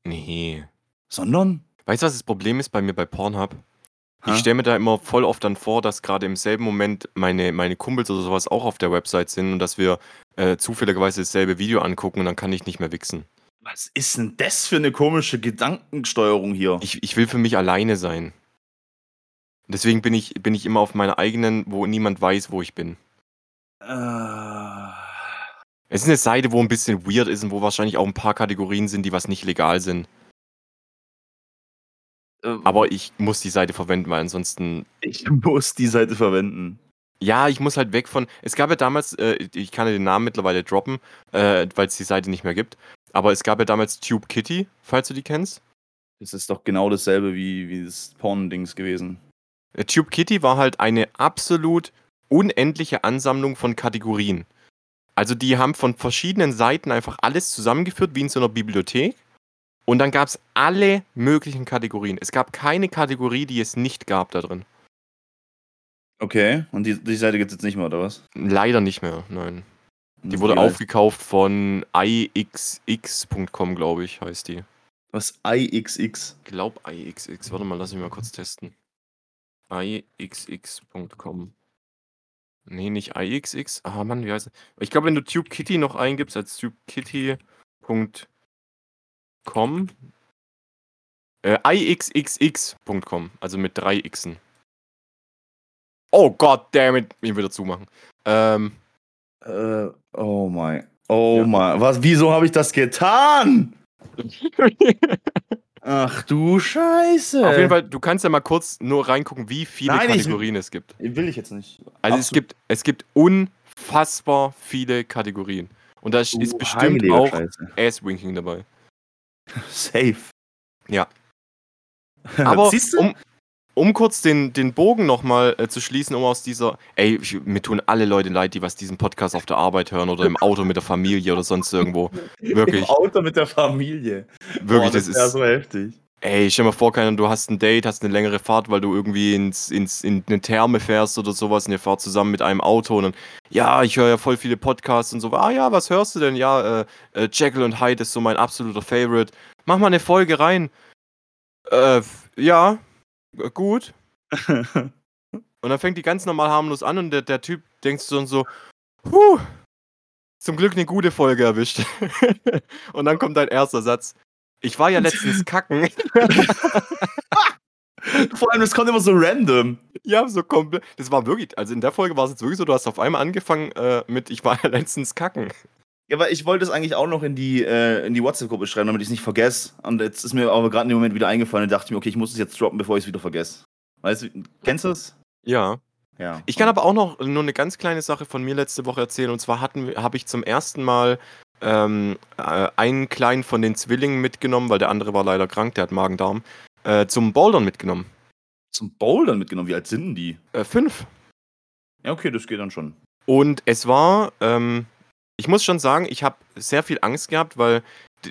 Ne. Sondern? Weißt du, was das Problem ist bei mir bei Pornhub? Ich Hä? stelle mir da immer voll oft dann vor, dass grade im selben Moment meine meine Kumpels oder so was auch auf der Website sind und dass wir, äh, zufälligerweise dasselbe Video angucken und dann kann ich nicht mehr wichsen. Was ist denn das für 'ne komische Gedankensteuerung hier? Ich ich will für mich alleine sein. Deswegen bin ich bin ich immer auf meiner eigenen, wo niemand weiß, wo ich bin. Äh. Es ist 'ne Seite, wo 'n bisschen weird ist und wo wahrscheinlich auch 'n paar Kategorien sind, die was nicht legal sind. Äh, Aber ich muss die Seite verwenden, weil ansonsten Ich muss die Seite verwenden. Ja, ich muss halt weg von es gab ja damals, äh, ich kann ja den Namen mittlerweile droppen, äh, weil's die Seite nicht mehr gibt. Aber es gab ja damals Tube Kitty, falls du die kennst. Das ist doch genau dasselbe wie wie das Porn-Dings gewesen. Äh, Tube Kitty war halt eine absolut unendliche Ansammlung von Kategorien. Also die haben von verschiedenen Seiten einfach alles zusammengeführt, wie in so einer Bibliothek. Und dann gab es alle möglichen Kategorien. Es gab keine Kategorie, die es nicht gab da drin. Okay, und die, die Seite gibt es jetzt nicht mehr, oder was? Leider nicht mehr, nein. Die wurde aufgekauft von ixx.com, glaube ich, heißt die. Was? IXX. Glaub ixx. Warte mal, lass mich mal kurz testen. ixx.com. Nee, nicht ixx. Ah, Mann, wie heißt es? Ich glaube, wenn du Tube Kitty noch eingibst als tubekitty.com. Äh, ixxx.com, also mit drei Xen. Oh Gott, damit ihn wieder zumachen. Ähm, Äh, oh mein. Oh Ja. mein. Was? Wieso habe ich das getan? Ach du Scheiße. Auf jeden Fall, du kannst ja mal kurz nur reingucken, wie viele Nein, ich- Kategorien es gibt. Will ich jetzt nicht. Also es gibt, es gibt unfassbar viele Kategorien. Und da ist Du bestimmt auch. Ass-Winking dabei. Safe. Ja. Aber Siehst du? um, um kurz den, den Bogen nochmal äh, zu schließen, um aus dieser. Ey, ich, mir tun alle Leute leid, die was diesen Podcast auf der Arbeit hören oder im Auto mit der Familie oder sonst irgendwo. Wirklich, Im Auto mit der Familie. wirklich, Boah, das wär ist. so heftig. Ey, stell dir mal vor, keiner, du hast ein Date, hast eine längere Fahrt, weil du irgendwie ins, ins, in eine Therme fährst oder sowas und ihr fahrt zusammen mit einem Auto und dann, ja, ich höre ja voll viele Podcasts und so, ah ja, was hörst du denn? Ja, äh, äh, Jekyll und Hyde ist so mein absoluter Favorite. Mach mal eine Folge rein. Äh, ja, äh, gut. Und dann fängt die ganz normal harmlos an und der, der Typ denkt so und so, puh, zum Glück eine gute Folge erwischt. und dann kommt dein erster Satz. Ich war ja letztens kacken. Vor allem, das kommt immer so random. Ja, so komplett. Das war wirklich, also in der Folge war es jetzt wirklich so, du hast auf einmal angefangen äh, mit, ich war ja letztens kacken. Ja, aber ich wollte es eigentlich auch noch in die, äh, in die WhatsApp-Gruppe schreiben, damit ich es nicht vergesse. Und jetzt ist mir aber gerade in dem Moment wieder eingefallen und dachte ich mir, okay, ich muss es jetzt droppen, bevor ich es wieder vergesse. Weißt du, kennst du es? Ja. Ja. Ich kann aber auch noch nur eine ganz kleine Sache von mir letzte Woche erzählen. Und zwar hatten, habe ich zum ersten Mal ähm, äh, einen kleinen von den Zwillingen mitgenommen, weil der andere war leider krank, der hat Magen-Darm, äh, zum Bouldern mitgenommen. zum Bouldern mitgenommen. Wie alt sind die? Äh, fünf. Ja, okay, das geht dann schon. Und es war, ähm, ich muss schon sagen, ich habe sehr viel Angst gehabt, weil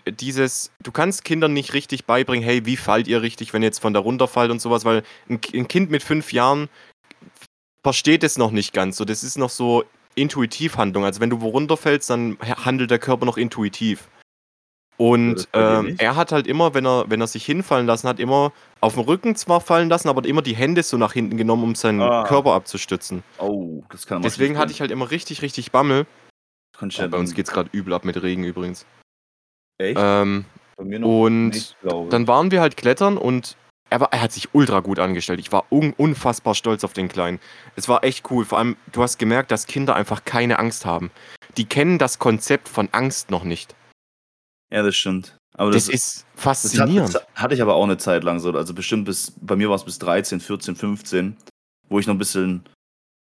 dieses, du kannst Kindern nicht richtig beibringen, hey, wie fallt ihr richtig, wenn ihr jetzt von da runterfallt und sowas, weil ein, ein Kind mit fünf Jahren versteht es noch nicht ganz. So, das ist noch so Intuitivhandlung. Also wenn du wo runterfällst, dann ha- handelt der Körper noch intuitiv. Ja, Und dir ähm, er hat halt immer, wenn er, wenn er sich hinfallen lassen hat, immer auf dem Rücken zwar fallen lassen, aber immer die Hände so nach hinten genommen, um seinen Ah. Körper abzustützen. Oh, das kann man Deswegen hatte ich halt immer richtig, richtig Bammel. Ja, ja bei uns dann- geht's gerade übel ab mit Regen übrigens. Echt? Ähm, Bei mir noch und nicht, dann waren wir halt klettern und er, war, er hat sich ultra gut angestellt. Ich war un, unfassbar stolz auf den Kleinen. Es war echt cool. Vor allem, du hast gemerkt, dass Kinder einfach keine Angst haben. Die kennen das Konzept von Angst noch nicht. ja, das stimmt. Aber Das, das, ist faszinierend. das hatte ich aber auch eine Zeit lang so. Also bestimmt bis, bei mir war es bis 13, 14, 15, wo ich noch ein bisschen,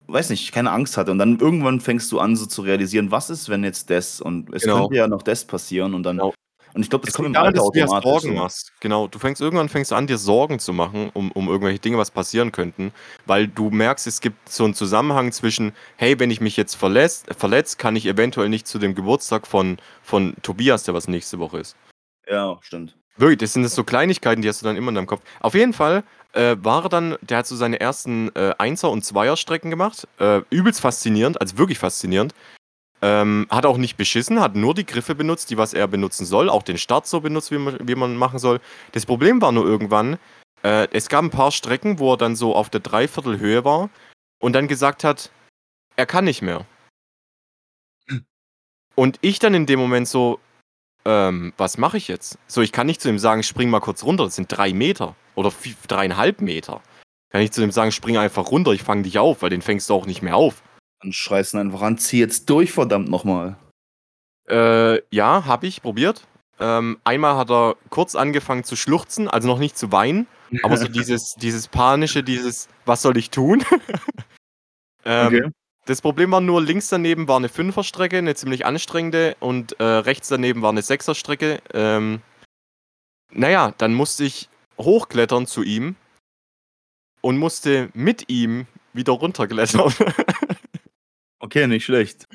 weiß nicht, keine Angst hatte. Und dann irgendwann fängst du an, so zu realisieren, was ist, wenn jetzt das und es Genau. könnte ja noch das passieren und dann. Genau. Und ich glaube, das Es kommt im Alter dass du dir. Sorgen so. machst. Genau, du fängst irgendwann fängst du an, dir Sorgen zu machen, um, um irgendwelche Dinge, was passieren könnten, weil du merkst, es gibt so einen Zusammenhang zwischen, hey, wenn ich mich jetzt verletzt, verletzt kann ich eventuell nicht zu dem Geburtstag von, von Tobias, der was nächste Woche ist. Ja, stimmt. Wirklich, das sind so Kleinigkeiten, die hast du dann immer in deinem Kopf. Auf jeden Fall äh, war er dann, der hat so seine ersten äh, Einser- und Zweierstrecken gemacht. Äh, übelst faszinierend, also wirklich faszinierend. Ähm, hat auch nicht beschissen, hat nur die Griffe benutzt, die was er benutzen soll, auch den Start so benutzt, wie man, wie man machen soll. Das Problem war nur irgendwann, äh, es gab ein paar Strecken, wo er dann so auf der Dreiviertelhöhe war und dann gesagt hat, er kann nicht mehr. Und ich dann in dem Moment so, ähm, was mache ich jetzt? So, ich kann nicht zu ihm sagen, spring mal kurz runter, das sind drei Meter oder vier, dreieinhalb Meter. Kann ich zu ihm sagen, spring einfach runter, ich fange dich auf, weil den fängst du auch nicht mehr auf. Dann schreist du einfach an, zieh jetzt durch, verdammt nochmal. Äh, ja, habe ich probiert. Ähm, einmal hat er kurz angefangen zu schluchzen, also noch nicht zu weinen, aber so dieses, dieses panische, dieses, was soll ich tun? ähm, Okay. Das Problem war nur, links daneben war eine Fünferstrecke, eine ziemlich anstrengende, und äh, rechts daneben war eine Sechserstrecke. Ähm, naja, dann musste ich hochklettern zu ihm. und musste mit ihm wieder runterklettern. Okay, nicht schlecht.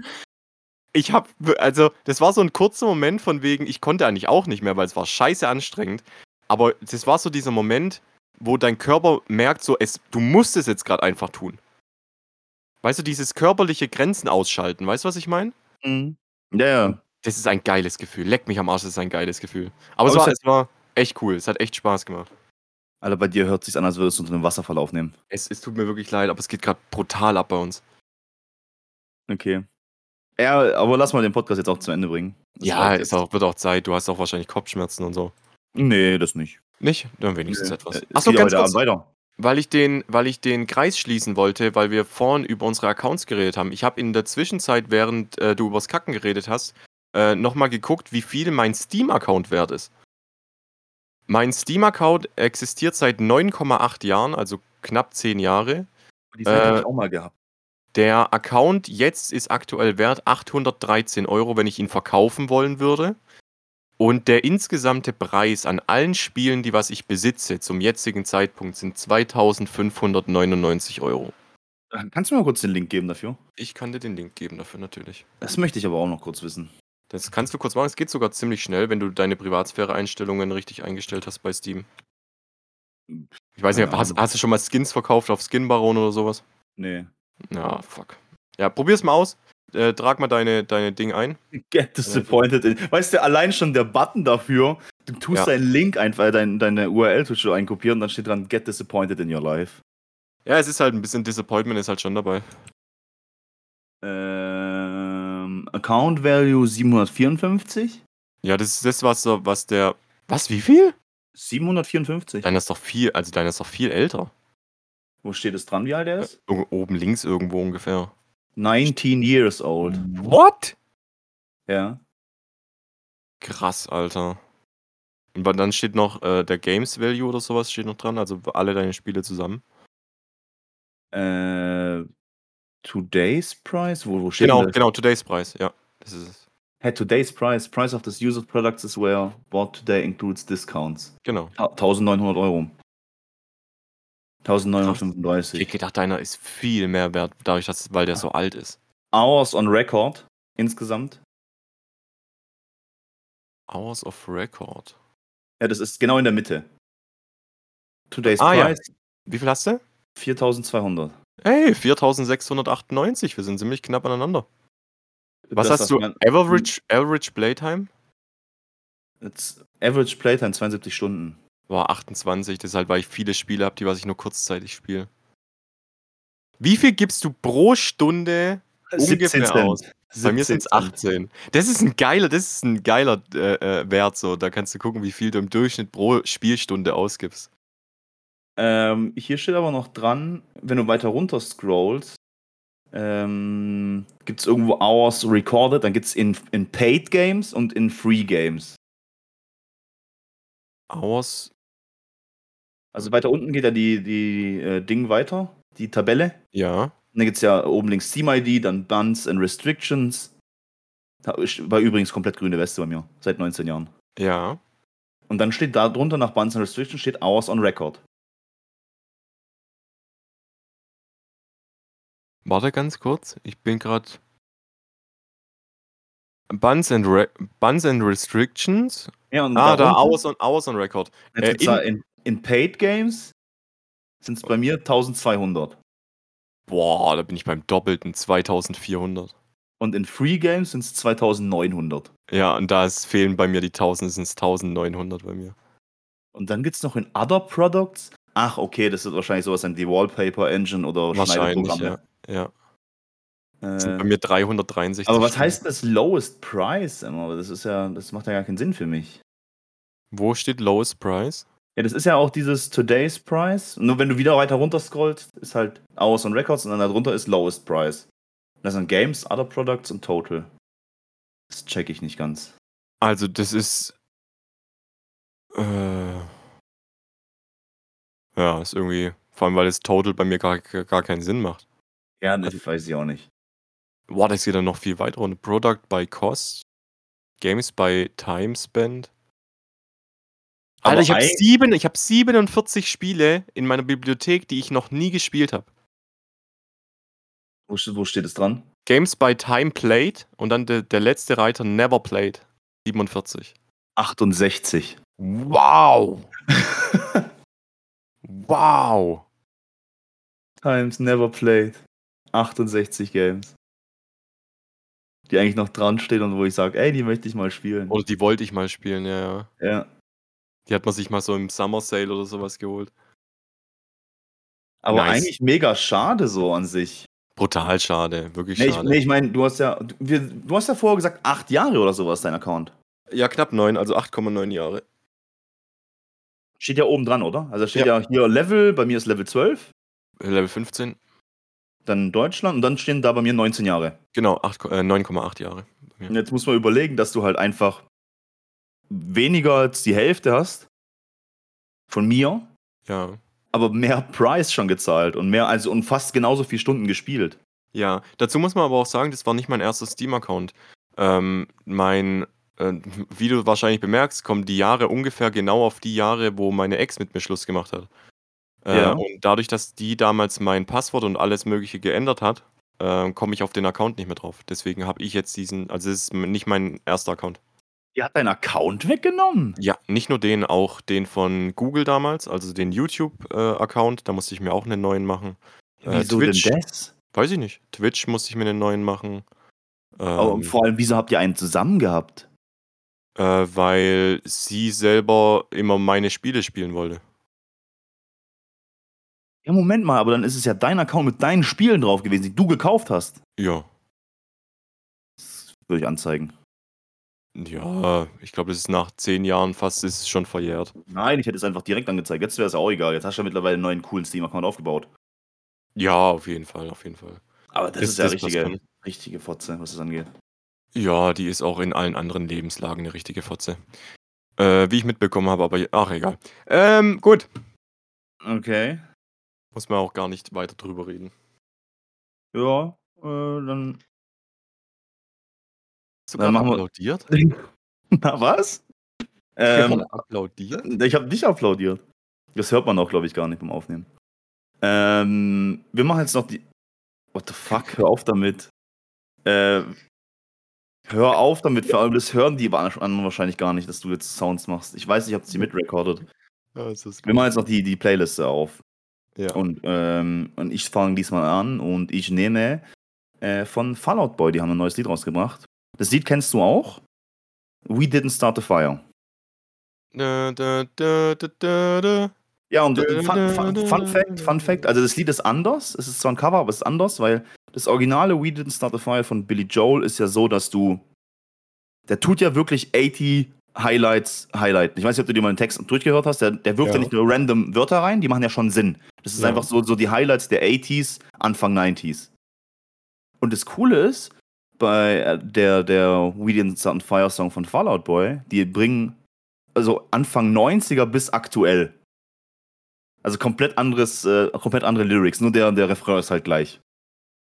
Ich habe, also, das war so ein kurzer Moment von wegen, ich konnte eigentlich auch nicht mehr, weil es war scheiße anstrengend. Aber das war so dieser Moment, wo dein Körper merkt, so, es, du musst es jetzt gerade einfach tun. Weißt du, dieses körperliche Grenzen ausschalten, weißt du, was ich meine? Mhm. Ja, ja. Das ist ein geiles Gefühl. Leck mich am Arsch, das ist ein geiles Gefühl. Aber, es, Aber es war, es war echt cool. Es hat echt Spaß gemacht. Alter, bei dir hört sich an, als würdest du unter einem Wasserfall aufnehmen. Es, es tut mir wirklich leid, aber es geht gerade brutal ab bei uns. Okay. Ja, aber lass mal den Podcast jetzt auch zu Ende bringen. Das ja, jetzt. auch, wird auch Zeit. Du hast auch wahrscheinlich Kopfschmerzen und so. Nee, das nicht. Nicht? Dann wenigstens Nee. etwas. Äh, Achso, ganz kurz. Weiter. Weil ich, den, weil ich den Kreis schließen wollte, weil wir vorhin über unsere Accounts geredet haben. Ich habe in der Zwischenzeit, während äh, du übers Kacken geredet hast, äh, nochmal geguckt, wie viel mein Steam-Account wert ist. Mein Steam-Account existiert seit 9,8 Jahren, also knapp 10 Jahre. Die Zeit Äh, ich auch mal gehabt. Der Account jetzt ist aktuell wert 813 Euro, wenn ich ihn verkaufen wollen würde. Und der insgesamte Preis an allen Spielen, die was ich besitze, zum jetzigen Zeitpunkt sind 2599 Euro. Kannst du mir mal kurz den Link geben dafür? Ich kann dir den Link geben dafür natürlich. Das möchte ich aber auch noch kurz wissen. Das kannst du kurz machen. Es geht sogar ziemlich schnell, wenn du deine Privatsphäre-Einstellungen richtig eingestellt hast bei Steam. Ich weiß nicht, hast, hast du schon mal Skins verkauft auf Skin Baron oder sowas? Nee. Ja, fuck. Ja, probier's mal aus. Äh, trag mal deine, deine Ding ein. Get disappointed. In. Weißt du, allein schon der Button dafür, du tust Ja. deinen Link einfach, äh, dein, deine URL tust du einkopieren und dann steht dran, get disappointed in your life. Ja, es ist halt ein bisschen Disappointment, ist halt schon dabei. Ähm, Account Value 754? Ja, das ist das, was, so- was der. Was, wie viel? 754. Deiner ist doch viel, also deiner ist doch viel älter. Wo steht es dran, wie alt er ist? Ir- Oben links irgendwo ungefähr. 19 years old. What? Ja. Krass, Alter. Und dann steht noch äh, der Games Value oder sowas steht noch dran, also alle deine Spiele zusammen. Äh, today's Price? Wo, wo steht Genau, das? genau, Today's Preis, ja. Das ist es. Hey, today's Price. Price of this used products is where bought today includes discounts. Genau. Ta- 1900 Euro. Ich 1935. hätte gedacht, deiner ist viel mehr wert, dadurch, dass, weil der so alt ist. Hours on record insgesamt. Hours of Record. Ja, das ist genau in der Mitte. Today's Ah, ja. Price Wie viel hast du? 4200. Ey, 4698. Wir sind ziemlich knapp aneinander. Was Das, hast du? Average, Average Playtime? Average Playtime 72 Stunden. War 28, das ist halt, weil ich viele Spiele habe, die was ich nur kurzzeitig spiele. Wie viel gibst du pro Stunde ungefähr aus? Bei mir sind es 18. Das ist ein geiler, das ist ein geiler äh, äh, Wert so. Da kannst du gucken, wie viel du im Durchschnitt pro Spielstunde ausgibst. Ähm, hier steht aber noch dran, wenn du weiter runter scrollst, ähm, gibt es irgendwo Hours recorded, dann gibt es in, in Paid Games und in Free Games. Hours, Also weiter unten geht ja die, die äh, Ding weiter, die Tabelle. ja. Und dann gibt es ja oben links Steam ID, dann Bans and Restrictions. Da war übrigens komplett grüne Weste bei mir, seit 19 Jahren. Ja. Und dann steht da drunter nach Bans and Restrictions steht Hours on Record. Warte ganz kurz. Ich bin gerade. Buns and, Re Buns and Restrictions. Ja, und Ah, da Hours on, Hours on Record. Äh, da in, in Paid Games sind es bei mir 1200. Boah, da bin ich beim Doppelten 2400. Und in Free Games sind es 2900. Ja, und da ist, fehlen bei mir die 1000, sind es 1900 bei mir. Und dann gibt es noch in Other Products. Ach, okay, das wird wahrscheinlich sowas sein wie Wallpaper Engine oder Wahrscheinlich, ja. Schneideprogramme. ja. Das sind Äh, bei mir 363. aber was Stunden. heißt das Lowest Price? immer? Das ist ja, das macht ja gar keinen Sinn für mich. Wo steht Lowest Price? Ja, das ist ja auch dieses Today's Price. Nur wenn du wieder weiter runter scrollst, ist halt Hours on Records und dann darunter ist Lowest Price. Das sind Games, Other Products und Total. Das check ich nicht ganz. Also, das ist. Äh, ja, ist irgendwie. Vor allem, weil das Total bei mir gar, gar keinen Sinn macht. Ja, das weiß ich auch nicht. Boah, das geht dann noch viel weiter runter. Product by Cost. Games by Time Spent. Alter, Aber ich habe sieben, ich habe 47 Spiele in meiner Bibliothek, die ich noch nie gespielt habe. Wo, wo steht es dran? Games by Time Played und dann de, der letzte Reiter Never Played. 47. 68. Wow! wow! Times never played. 68 Games. Die eigentlich noch dran stehen und wo ich sage, ey, die möchte ich mal spielen. Oder die wollte ich mal spielen, ja, ja. Ja. Die hat man sich mal so im Summer Sale oder sowas geholt. Aber Nice. eigentlich mega schade so an sich. Brutal schade, wirklich Nee, ich, schade. nee, ich meine, du hast ja, du, wir, du hast ja vorher gesagt, acht Jahre oder sowas, dein Account. Ja, knapp neun, also 8,9 Jahre. Steht ja oben dran, oder? Also steht ja. hier Level, bei mir ist Level 12, Level 15, dann Deutschland und dann stehen da bei mir 19 Jahre. genau, 8, äh, 9,8 Jahre. mir. jetzt muss man überlegen, dass du halt einfach weniger als die Hälfte hast von mir, Ja. aber mehr Price schon gezahlt und mehr, also und fast genauso viele Stunden gespielt. Ja, dazu muss man aber auch sagen, das war nicht mein erster Steam-Account. Ähm, mein, äh, wie du wahrscheinlich bemerkst, kommen die Jahre ungefähr genau auf die Jahre, wo meine Ex mit mir Schluss gemacht hat. Äh, Ja. Und dadurch, dass die damals mein Passwort und alles Mögliche geändert hat, äh, komme ich auf den Account nicht mehr drauf. Deswegen habe ich jetzt diesen, also es ist nicht mein erster Account. Die hat deinen Account weggenommen. Ja, nicht nur den, auch den von Google damals, also den YouTube-Account, da musste ich mir auch einen neuen machen. Äh, Wieso Twitch. denn das? Weiß ich nicht. Twitch musste ich mir einen neuen machen. Aber Ähm, vor allem, wieso habt ihr einen zusammen gehabt? Äh, weil sie selber immer meine Spiele spielen wollte. Ja, Moment mal, aber dann ist es ja dein Account mit deinen Spielen drauf gewesen, die du gekauft hast. Ja. Das würde ich anzeigen. Ja, ich glaube, das ist nach zehn Jahren fast ist es schon verjährt. Nein, ich hätte es einfach direkt angezeigt. Jetzt wäre es auch egal. Jetzt hast du ja mittlerweile einen neuen coolen Steam-Account aufgebaut. Ja, auf jeden Fall, auf jeden Fall. Aber das, Das- ist ja das richtige, richtige Fotze, was das angeht. Ja, die ist auch in allen anderen Lebenslagen eine richtige Fotze. Äh, wie ich mitbekommen habe, aber ach egal. Ähm, gut. Okay. Muss man auch gar nicht weiter drüber reden. Ja, äh, dann. Gerade machen wir- applaudiert? Na, was? Ähm, applaudiert? ich habe nicht applaudiert. Das hört man auch, glaube ich, gar nicht beim Aufnehmen. Ähm, wir machen jetzt noch die. What the fuck? Hör auf damit. Äh, hör auf damit. Vor allem, das hören die anderen wahrscheinlich gar nicht, dass du jetzt Sounds machst. Ich weiß nicht, ob sie mitrecordet. Ja, Wir machen jetzt noch die, die Playliste auf. ja. Und, ähm, und ich fange diesmal an und ich nehme äh, von Fallout Boy, die haben ein neues Lied rausgebracht. Das Lied kennst du auch. We Didn't Start the Fire. Da, da, da. Ja, und fun, fun, fun Fact, Fun Fact, also das Lied ist anders. Es ist zwar ein Cover, aber es ist anders, weil das originale We Didn't Start the Fire von Billy Joel ist ja so, dass du. Der tut ja wirklich 80 Highlights highlighten. Ich weiß nicht, ob du dir mal den Text durchgehört hast. Der, der wirft ja. Ja. nicht nur random Wörter rein, die machen ja schon Sinn. Das ist Ja. einfach so, so die Highlights der 80s, Anfang 90s. Und das Coole ist, bei äh, der, der We Didn't Start Fire Song von Fallout Boy, die bringen also Anfang 90er bis aktuell. Also komplett anderes, äh, komplett andere Lyrics, nur der, der Refrain ist halt gleich.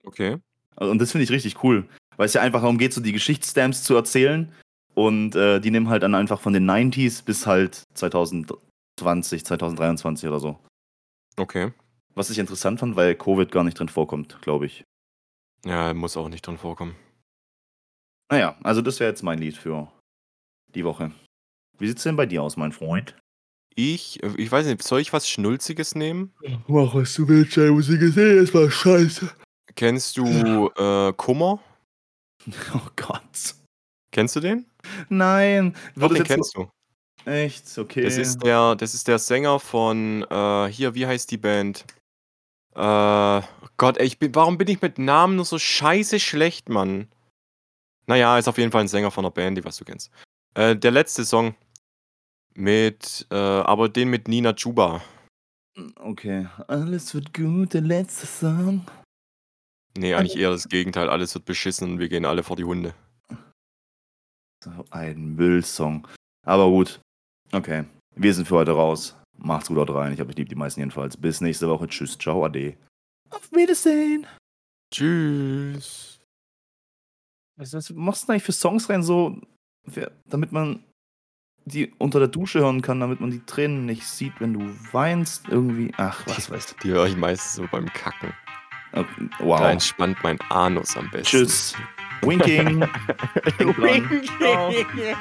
Okay. Und das finde ich richtig cool, weil es ja einfach darum geht, so die Geschichtsstamps zu erzählen. Und äh, die nehmen halt dann einfach von den 90s bis halt 2020, 2023 oder so. Okay. Was ich interessant fand, weil Covid gar nicht drin vorkommt, glaube ich. Ja, muss auch nicht drin vorkommen. Naja, also das wäre jetzt mein Lied für die Woche. Wie sieht's denn bei dir aus, mein Freund? Ich, äh, ich weiß nicht, soll ich was Schnulziges nehmen? Mach, was du willst, muss ich gesehen, das war scheiße. Kennst du äh, Kummer? Oh Gott. Kennst du den? Nein. Doch, den kennst du. so- Echt? Okay. Das ist der, das ist der Sänger von, äh, hier, wie heißt die Band? Äh, Gott, ey, ich bin, warum bin ich mit Namen nur so scheiße schlecht, Mann? Naja, ist auf jeden Fall ein Sänger von einer Band, die was du kennst. Äh, der letzte Song mit, äh, aber den mit Nina Chuba. Okay. Alles wird gut, der letzte Song. Nee, eigentlich eher das Gegenteil. Alles wird beschissen und wir gehen alle vor die Hunde. So ein Müllsong. Aber gut. Okay. Wir sind für heute raus. Macht's gut haut rein. Ich habe euch lieb, die meisten jedenfalls. Bis nächste Woche. Tschüss, ciao, ade. Auf Wiedersehen. Tschüss. Was, was machst du denn eigentlich für Songs rein, so, damit man die unter der Dusche hören kann, damit man die Tränen nicht sieht, wenn du weinst. Irgendwie. Ach, was weiß Die höre ich meistens so beim Kacken. Da Wow. entspannt mein Anus am besten. Tschüss. Winking. Winking.